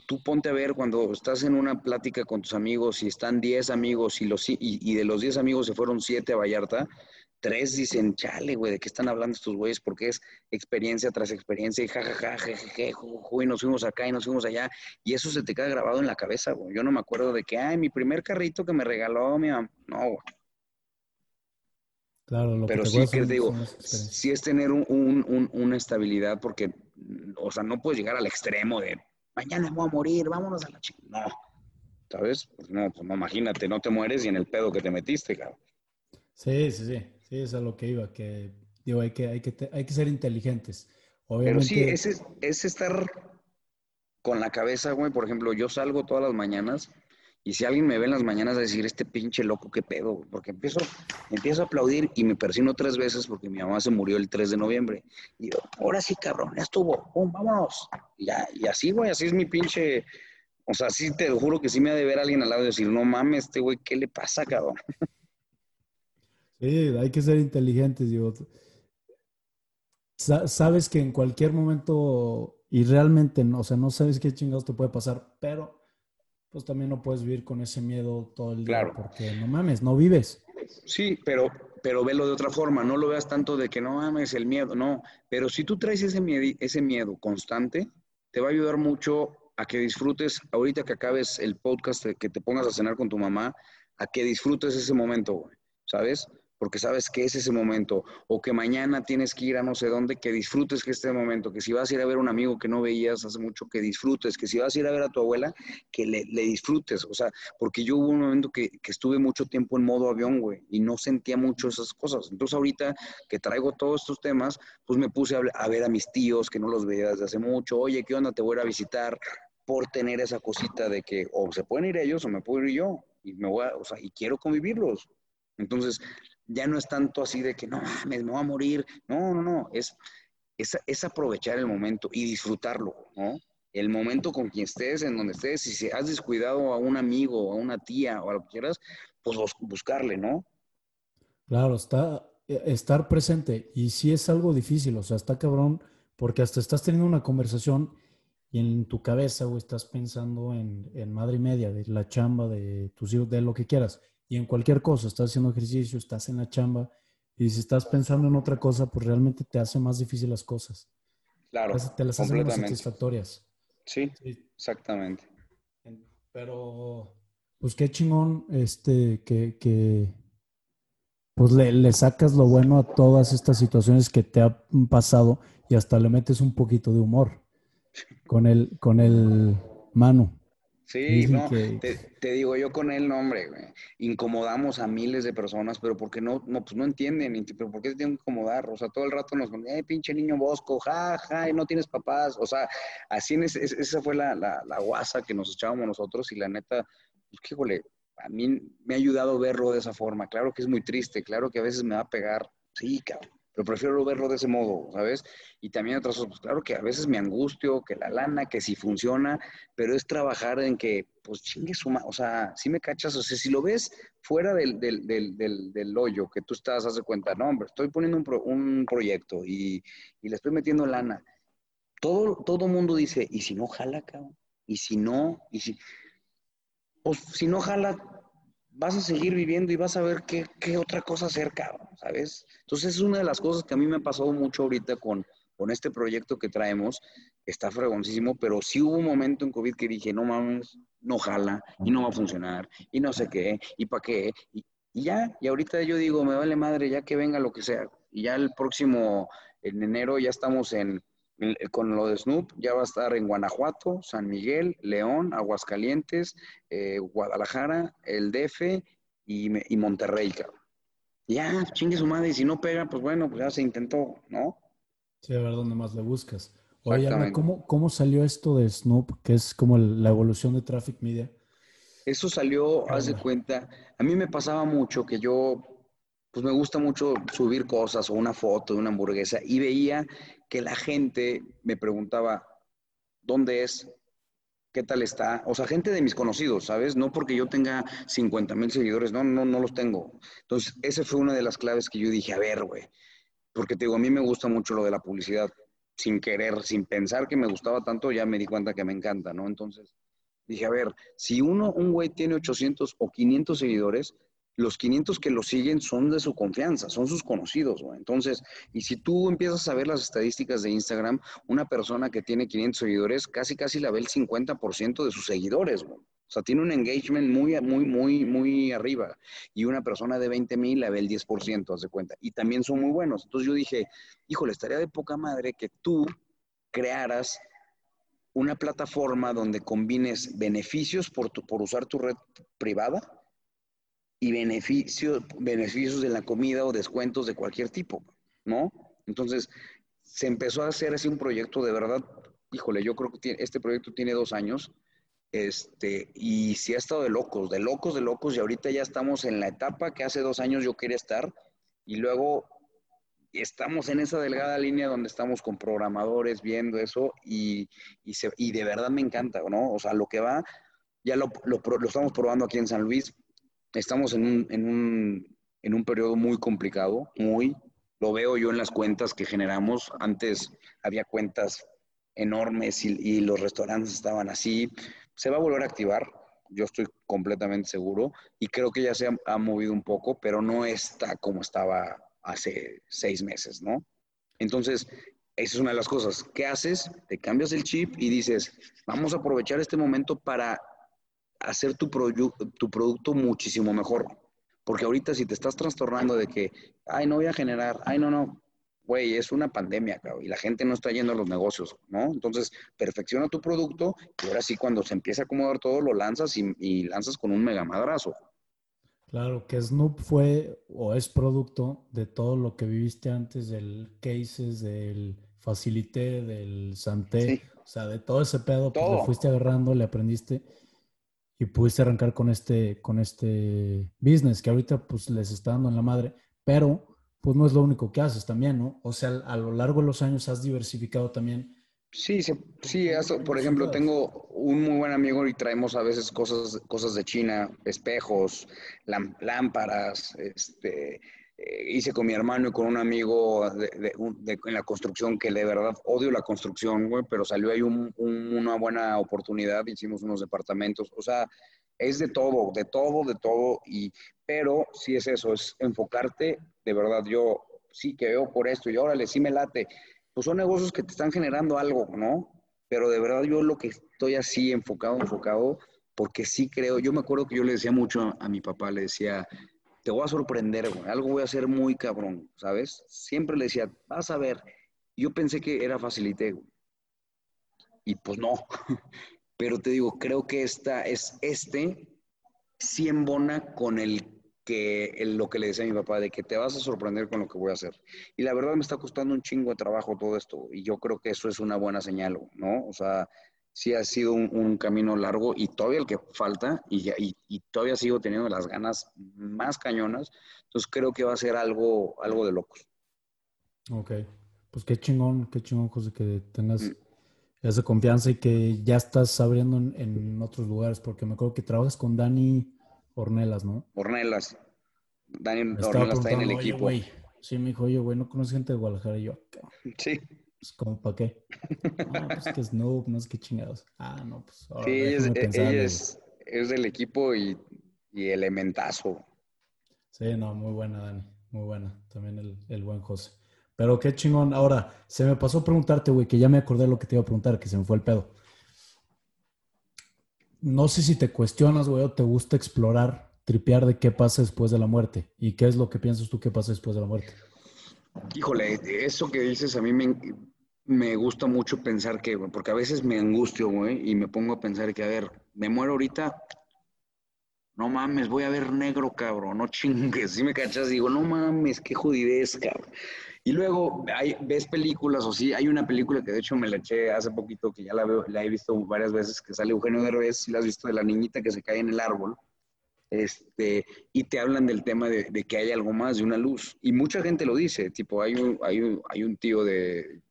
tú ponte a ver cuando estás en una plática con tus amigos y están 10 amigos y, los, y, de los 10 amigos se fueron 7 a Vallarta, tres dicen, chale, güey, ¿de qué están hablando estos güeyes? Porque es experiencia tras experiencia y jajaja, jejeje, y nos fuimos acá y nos fuimos allá. Y eso se te queda grabado en la cabeza, güey. Yo no me acuerdo de que, ay, mi primer carrito que me regaló mi mamá. No, güey. Pero sí que digo, sí es tener una estabilidad porque, o sea, no puedes llegar al extremo de mañana voy a morir, vámonos a la chica. No, ¿sabes? Pues no, pues no, imagínate, no te mueres y en el pedo que te metiste, cabrón. Sí, sí, sí, sí, es lo que iba, que digo, hay que, hay que, hay que ser inteligentes. Obviamente... Pero sí, es, es estar con la cabeza, güey, por ejemplo, yo salgo todas las mañanas y si alguien me ve en las mañanas a decir, este pinche loco, qué pedo, porque empiezo, empiezo a aplaudir y me persino tres veces porque mi mamá se murió el 3 de noviembre. Y yo, ahora sí, cabrón, ya estuvo, pum, vámonos. Y, así, güey, así es mi pinche, o sea, sí te juro que sí me ha de ver alguien al lado y decir, no mames, este güey, ¿qué le pasa, cabrón? Sí, hay que ser inteligentes, digo. Sabes que en cualquier momento, y realmente, o sea, no sabes qué chingados te puede pasar, pero pues también no puedes vivir con ese miedo todo el día. Claro. Porque no mames, no vives. Sí, pero, pero velo de otra forma. No lo veas tanto de que no mames el miedo, no. Pero si tú traes ese miedo, ese miedo constante, te va a ayudar mucho a que disfrutes, ahorita que acabes el podcast, que te pongas a cenar con tu mamá, a que disfrutes ese momento, ¿sabes? Porque sabes que es ese momento, o que mañana tienes que ir a no sé dónde, que disfrutes que este momento, que si vas a ir a ver a un amigo que no veías hace mucho, que disfrutes, que si vas a ir a ver a tu abuela, que le, disfrutes, o sea, porque yo hubo un momento que, estuve mucho tiempo en modo avión, güey, y no sentía mucho esas cosas. Entonces ahorita que traigo todos estos temas, pues me puse a, ver a mis tíos que no los veía desde hace mucho, oye, ¿qué onda? Te voy a ir a visitar por tener esa cosita de que o se pueden ir ellos o me puedo ir yo, y me voy a, o sea, y quiero convivirlos. Entonces, ya no es tanto así de que no me voy a morir. No, no, no. Es, es, aprovechar el momento y disfrutarlo, ¿no? El momento con quien estés, en donde estés, si has descuidado a un amigo, a una tía o a lo que quieras, pues buscarle, ¿no? Claro, está, eh, estar presente. Y sí es algo difícil, o sea, está cabrón, porque hasta estás teniendo una conversación y en tu cabeza, o estás pensando en, en madre y media, de la chamba, de tus hijos, de lo que quieras. Y en cualquier cosa, estás haciendo ejercicio, estás en la chamba, y si estás pensando en otra cosa, pues realmente te hace más difícil las cosas. Claro. Te las hacen más satisfactorias. Sí, exactamente. Pero, pues qué chingón, este, que, que pues le, le, sacas lo bueno a todas estas situaciones que te han pasado y hasta le metes un poquito de humor con el, con el Manu. Sí, no, te, digo yo con el nombre, incomodamos a miles de personas, pero porque no, no, pues no entienden, pero ¿por qué te tienen que incomodar? O sea, todo el rato nos ponen, eh, pinche niño bosco, ja, ja, y no tienes papás. O sea, así en esa fue la, la, la, guasa que nos echábamos nosotros y la neta, pues que, jole, a mí me ha ayudado verlo de esa forma. Claro que es muy triste, claro que a veces me va a pegar, sí, cabrón pero prefiero verlo de ese modo, ¿sabes? Y también otras cosas, pues claro que a veces me angustio, que la lana, que si funciona, pero es trabajar en que, pues chingue suma, o sea, si me cachas, o sea, si lo ves fuera del, del, del, del, hoyo que tú estás, haz de cuenta, no, hombre, estoy poniendo un, un proyecto y, y, le estoy metiendo lana. Todo, todo mundo dice, ¿y si no jala, cabrón? ¿Y si no? ¿Y si...? Pues si no jala, vas a seguir viviendo y vas a ver qué, qué otra cosa hacer, cabrón, ¿sabes? Entonces es una de las cosas que a mí me ha pasado mucho ahorita con, con este proyecto que traemos. Está fregoncísimo, pero sí hubo un momento en COVID que dije, no mames, no jala y no va a funcionar y no sé qué y para qué. Y, y ya, y ahorita yo digo, me vale madre, ya que venga lo que sea. Y ya el próximo, en enero, ya estamos en, con lo de Snoop ya va a estar en Guanajuato, San Miguel, León, Aguascalientes, eh, Guadalajara, el DF y, Monterrey, cabrón. Ya, chingue su madre, y si no pega, pues bueno, pues ya se intentó, ¿no? Sí, a ver dónde más le buscas. Oye, ¿cómo, ¿cómo salió esto de Snoop, que es como la evolución de Traffic Media? Eso salió, haz de cuenta, a mí me pasaba mucho que yo pues me gusta mucho subir cosas o una foto de una hamburguesa y veía que la gente me preguntaba, ¿dónde es? ¿Qué tal está? O sea, gente de mis conocidos, ¿sabes? No porque yo tenga 50 mil seguidores, no, no, no los tengo. Entonces, esa fue una de las claves que yo dije, a ver, güey, porque te digo, a mí me gusta mucho lo de la publicidad, sin querer, sin pensar que me gustaba tanto, ya me di cuenta que me encanta, ¿no? Entonces, dije, a ver, si uno, un güey tiene 800 o 500 seguidores, los 500 que lo siguen son de su confianza, son sus conocidos. Entonces, y si tú empiezas a ver las estadísticas de Instagram, una persona que tiene 500 seguidores, casi casi la ve el 50% de sus seguidores, güey. O sea, tiene un engagement muy, muy, muy, muy arriba. Y una persona de 20 mil la ve el 10%, haz de cuenta. Y también son muy buenos. Entonces yo dije, híjole, estaría de poca madre que tú crearas una plataforma donde combines beneficios por, por usar tu red privada y beneficios, beneficios de la comida o descuentos de cualquier tipo, ¿no? Entonces, se empezó a hacer así un proyecto de verdad, híjole, yo creo que este proyecto tiene dos años, este, y sí ha estado de locos, de locos, de locos, y ahorita ya estamos en la etapa que hace dos años yo quería estar, y luego estamos en esa delgada línea donde estamos con programadores viendo eso, y, y de verdad me encanta, ¿no? O sea, lo que va, ya lo, lo, lo estamos probando aquí en San Luis, estamos en un, en un, en un periodo muy complicado, muy, lo veo yo en las cuentas que generamos. Antes había cuentas enormes y, los restaurantes estaban así. Se va a volver a activar, yo estoy completamente seguro, y creo que ya se ha, ha, movido un poco, pero no está como estaba hace seis meses, ¿no? Entonces, esa es una de las cosas. ¿Qué haces? Te cambias el chip y dices, vamos a aprovechar este momento para hacer tu, tu producto muchísimo mejor. Porque ahorita si te estás trastornando de que, ay, no voy a generar, ay, no, no, güey, es una pandemia, cabrón, y la gente no está yendo a los negocios, ¿no? Entonces, perfecciona tu producto y ahora sí, cuando se empieza a acomodar todo, lo lanzas y, lanzas con un mega madrazo. Claro, que Snoop fue o es producto de todo lo que viviste antes del Cases, del Facilité, del Santé, o sea, de todo ese pedo, pues le fuiste agarrando, le aprendiste y pudiste arrancar con este, con este business que ahorita pues les está dando en la madre, pero pues no es lo único que haces también, ¿no? O sea, a lo largo de los años has diversificado también. Sí, sí, sí por ejemplo, tengo un muy buen amigo y traemos a veces cosas, cosas de China, espejos, lámparas, este, eh, hice con mi hermano y con un amigo en la construcción, que de verdad odio la construcción, güey, pero salió ahí una buena oportunidad, hicimos unos departamentos, o sea, es de todo, de todo, de todo, y, pero sí es eso, es enfocarte, de verdad, yo sí que veo por esto y órale, sí me late, pues son negocios que te están generando algo, ¿no? Pero de verdad yo lo que estoy así enfocado, enfocado, porque sí creo, yo me acuerdo que yo le decía mucho a mi papá, le decía, te voy a sorprender, güey, algo voy a hacer muy cabrón, ¿sabes? Siempre le decía, vas a ver. Yo pensé que era facilité, güey. Y pues no. Pero te digo, creo que esta es este sí embona con el que lo que le decía a mi papá, de que te vas a sorprender con lo que voy a hacer. Y la verdad me está costando un chingo de trabajo todo esto. Y yo creo que eso es una buena señal, ¿no? O sea, sí ha sido un, camino largo y todavía el que falta y, y, todavía sigo teniendo las ganas más cañonas. Entonces creo que va a ser algo, algo de locos. Ok, pues qué chingón, qué chingón, José, que tengas mm. esa confianza y que ya estás abriendo en, otros lugares, porque me acuerdo que trabajas con Dani Ornelas, ¿no? Ornelas. Dani Ornelas está en el equipo. Sí, me dijo, oye, güey, ¿no conoces gente de Guadalajara? Y yo, sí. Pues, ¿cómo para qué? No, pues que Snoop, no es que chingados. Ah, no, pues. Ahora sí, ella, es, es, del equipo y, y, elementazo. Sí, no, muy buena, Dani. Muy buena. También el, el buen José. Pero qué chingón. Ahora, se me pasó preguntarte, güey, que ya me acordé lo que te iba a preguntar, que se me fue el pedo. No sé si te cuestionas, güey, o te gusta explorar, tripear de qué pasa después de la muerte. ¿Y qué es lo que piensas tú que pasa después de la muerte? Híjole, eso que dices a mí me, me gusta mucho pensar que, porque a veces me angustio, güey, y me pongo a pensar que, a ver, me muero ahorita, no mames, voy a ver negro, cabrón, no chingues, si me cachas, digo, no mames, qué jodidez, cabrón. Y luego hay, ves películas, o sí, hay una película que de hecho me la eché hace poquito, que ya la, veo, la he visto varias veces, que sale Eugenio Derbez, si la has visto, de la niñita que se cae en el árbol este, y te hablan del tema de, que hay algo más, de una luz. Y mucha gente lo dice, tipo, hay un, hay un, hay un tío de,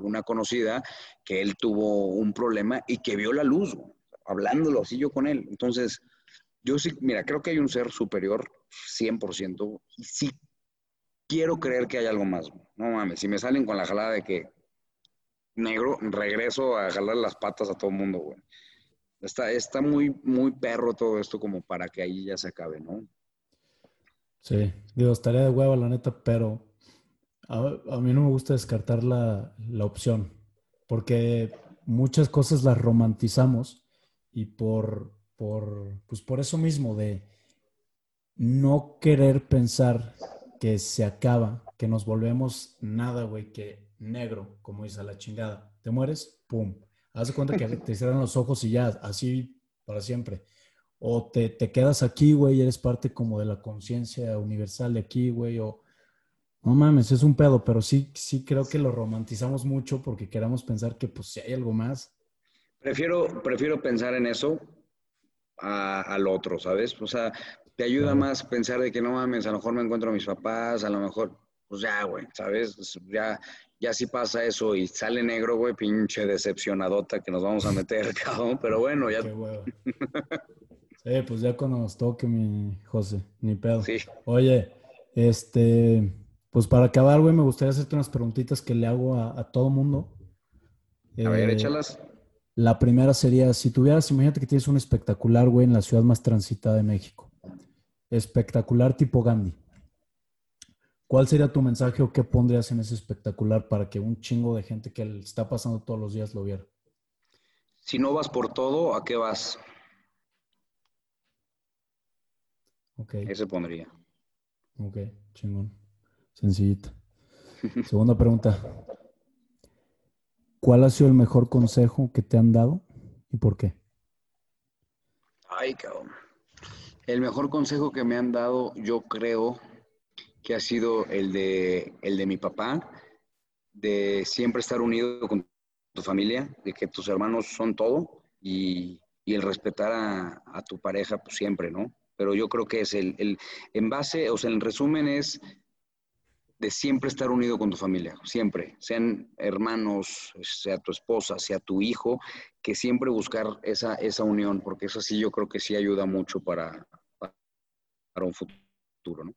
una conocida que él tuvo un problema y que vio la luz, hablándolo así yo con él. Entonces, yo sí, mira, creo que hay un ser superior 100% y sí quiero creer que hay algo más. No mames, si me salen con la jalada de que negro, regreso a jalar las patas a todo el mundo, güey. Está, está muy, muy perro todo esto como para que ahí ya se acabe, ¿no? Sí, digo, estaría de hueva la neta, pero a, mí no me gusta descartar la, la, opción, porque muchas cosas las romantizamos y por, por, pues por eso mismo de no querer pensar que se acaba, que nos volvemos nada, güey, que negro, como dice la chingada. Te mueres, pum, Haz de cuenta que te cierran los ojos y ya, así para siempre. O te, te quedas aquí, güey, eres parte como de la conciencia universal de aquí, güey, o... No mames, es un pedo, pero sí, sí creo que lo romantizamos mucho porque queramos pensar que pues si hay algo más. Prefiero, prefiero pensar en eso al otro, ¿sabes? O sea, te ayuda más pensar de que no mames, a lo mejor me encuentro a mis papás, a lo mejor, pues ya, güey, ¿sabes? Ya, ya si pasa eso y sale negro, güey, pinche decepcionadota que nos vamos a meter, cabrón. Pero bueno, ya. sí, pues ya cuando nos toque, mi José, ni pedo. Sí. Oye, este, pues para acabar, güey, me gustaría hacerte unas preguntitas que le hago a, todo mundo. A ver, eh, échalas. La primera sería, si tuvieras, imagínate que tienes un espectacular, güey, en la ciudad más transitada de México. Espectacular tipo Gandhi. ¿Cuál sería tu mensaje o qué pondrías en ese espectacular para que un chingo de gente que está pasando todos los días lo viera? Si no vas por todo, ¿a qué vas? Ok. Ese pondría. Ok, chingón. Sencillito. Segunda pregunta. ¿Cuál ha sido el mejor consejo que te han dado y por qué? Ay, cabrón. El mejor consejo que me han dado, yo creo, que ha sido el de, el de mi papá, de siempre estar unido con tu familia, de que tus hermanos son todo y, y el respetar a, tu pareja pues, siempre, ¿no? Pero yo creo que es el, el, en base, o sea, en resumen es de siempre estar unido con tu familia, siempre, sean hermanos, sea tu esposa, sea tu hijo, que siempre buscar esa, esa unión, porque eso sí yo creo que sí ayuda mucho para, para un futuro, ¿no?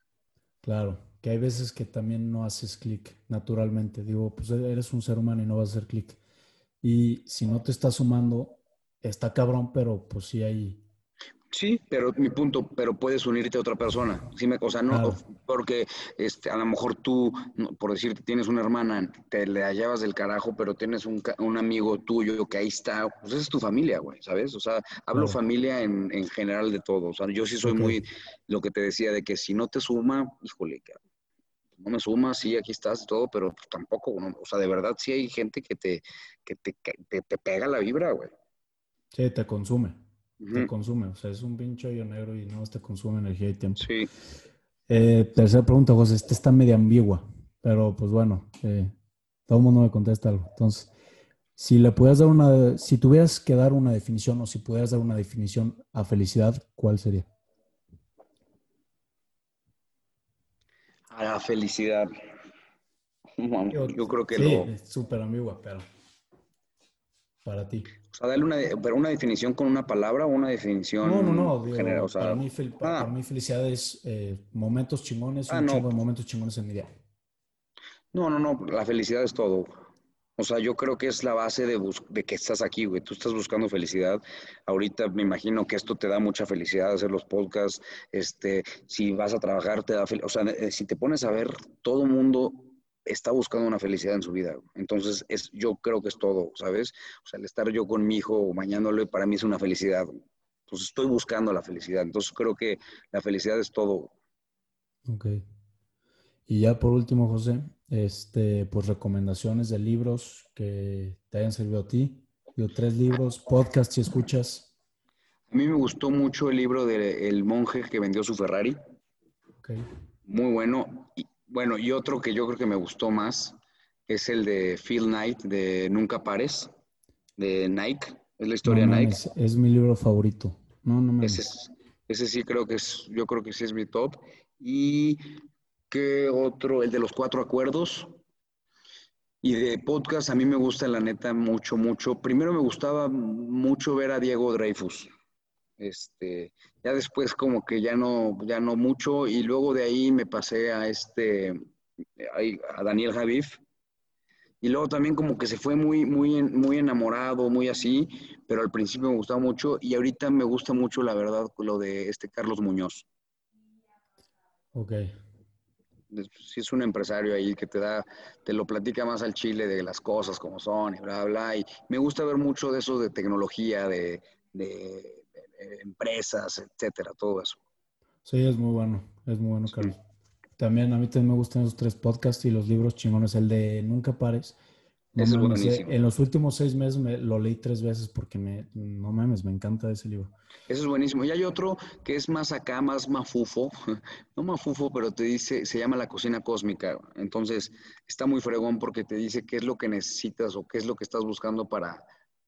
Claro, que hay veces que también no haces clic naturalmente. Digo, pues eres un ser humano y no vas a hacer clic. Y si no te está sumando, está cabrón, pero pues sí hay, Sí, pero mi punto, pero puedes unirte a otra persona. Sí me, o sea, no, porque este, a lo mejor tú, por decirte, tienes una hermana, te la llevas del carajo, pero tienes un, un amigo tuyo que ahí está, pues esa es tu familia, güey, ¿sabes? O sea, hablo familia en, en, general de todo. O sea, yo sí soy muy, lo que te decía, de que si no te suma, híjole, no me suma, sí, aquí estás todo, pero pues tampoco, o sea, de verdad sí hay gente que te, que te, te, te pega la vibra, güey. Sí, te consume te consume. O sea, es un pinche hoyo negro y no te consume energía y tiempo. Sí. Eh, tercera pregunta, José. Esta está media ambigua, pero pues bueno, eh, todo el mundo me contesta algo. Entonces, si le pudieras dar una, si tuvieras que dar una definición o si pudieras dar una definición a felicidad, ¿cuál sería? A la felicidad. Yo, creo que sí, es súper ambigua, pero para ti. O sea, darle una, pero una definición con una palabra o una definición no, no, no, general. para, mí, para, ah. felicidad es eh, momentos chingones, ah, un chingo de momentos chingones en mi día. No, no, no, la felicidad es todo. O sea, yo creo que es la base de, de que estás aquí, güey. Tú estás buscando felicidad. Ahorita me imagino que esto te da mucha felicidad hacer los podcasts. Este, si vas a trabajar, te da felicidad. O sea, eh, si te pones a ver, todo mundo está buscando una felicidad en su vida. Entonces, es, yo creo que es todo, ¿sabes? O sea, el estar yo con mi hijo bañándole para mí es una felicidad. Entonces, estoy buscando la felicidad. Entonces, creo que la felicidad es todo. Ok. Y ya por último, José, este, pues recomendaciones de libros que te hayan servido a ti. Yo tres libros, podcast si escuchas. A mí me gustó mucho el libro de El monje que vendió su Ferrari. Okay. Muy bueno. Y, bueno, y otro que yo creo que me gustó más es el de Phil Knight, de Nunca Pares, de Nike. Es la historia de Nike. Es, mi libro favorito. No, no me ese, ese sí creo que es, yo creo que sí es mi top. Y qué otro, el de los cuatro acuerdos. Y de podcast a mí me gusta la neta mucho, mucho. Primero me gustaba mucho ver a Diego Dreyfus. Este, ya después como que ya no, ya no mucho, y luego de ahí me pasé a este, a Daniel Javif, y luego también como que se fue muy, muy, muy enamorado, muy así, pero al principio me gustaba mucho, y ahorita me gusta mucho, la verdad, lo de este Carlos Muñoz. Ok. Si es un empresario ahí que te da, te lo platica más al chile de las cosas como son y bla, bla, y me gusta ver mucho de eso de tecnología, de empresas, etcétera, todo eso. Sí, es muy bueno, es muy bueno, Carlos. También a mí también me gustan esos tres podcasts y los libros chingones, el de Nunca Pares. en los últimos seis meses me, lo leí tres veces porque me, no mames, me encanta ese libro. Eso es buenísimo. Y hay otro que es más acá, más mafufo, no mafufo, pero te dice, se llama La Cocina Cósmica. Entonces, está muy fregón porque te dice qué es lo que necesitas o qué es lo que estás buscando para,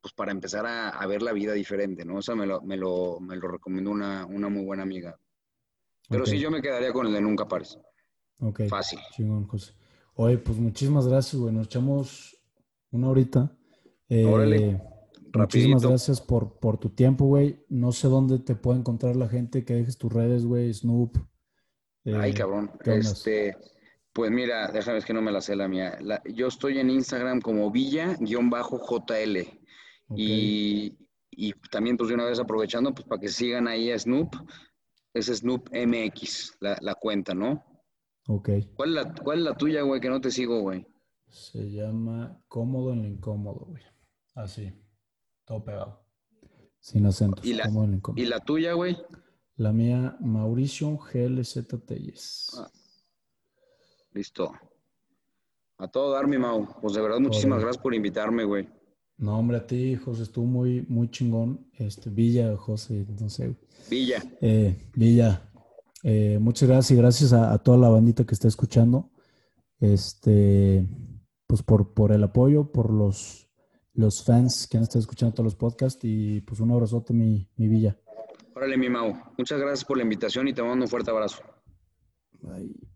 pues para empezar a, ver la vida diferente, ¿no? O sea, me lo, me lo, me lo recomendó una, una muy buena amiga. Pero sí, yo me quedaría con el de Nunca Pares. Ok. Fácil. Chingón, José. Oye, pues muchísimas gracias, güey. Nos echamos una horita. Eh, Órale. Muchísimas gracias por, por tu tiempo, güey. No sé dónde te puede encontrar la gente, que dejes tus redes, güey, Snoop. Ay, eh, cabrón. Este, pues mira, déjame ver que no me la sé la mía. yo estoy en Instagram como Villa-JL. Y, también, pues de una vez aprovechando, pues para que sigan ahí a Snoop, es Snoop MX, la, cuenta, ¿no? Ok. ¿Cuál es, la, ¿Cuál es la tuya, güey, que no te sigo, güey? Se llama Cómodo en lo incómodo, güey. Así, todo pegado. Sin acento. ¿Y la, ¿y la tuya, güey? La mía, Mauricio GLZ Ah, listo. A todo dar, mi Mau. Pues de verdad, muchísimas gracias por invitarme, güey. No, hombre, a ti, José, estuvo muy, muy chingón. Este, Villa, José, no sé. Villa. Eh, Villa. Eh, muchas gracias y gracias a, toda la bandita que está escuchando. Este, pues por, por el apoyo, por los, los fans que han estado escuchando todos los podcasts y pues un abrazote, mi, mi Villa. Órale, mi Mau. Muchas gracias por la invitación y te mando un fuerte abrazo. Bye.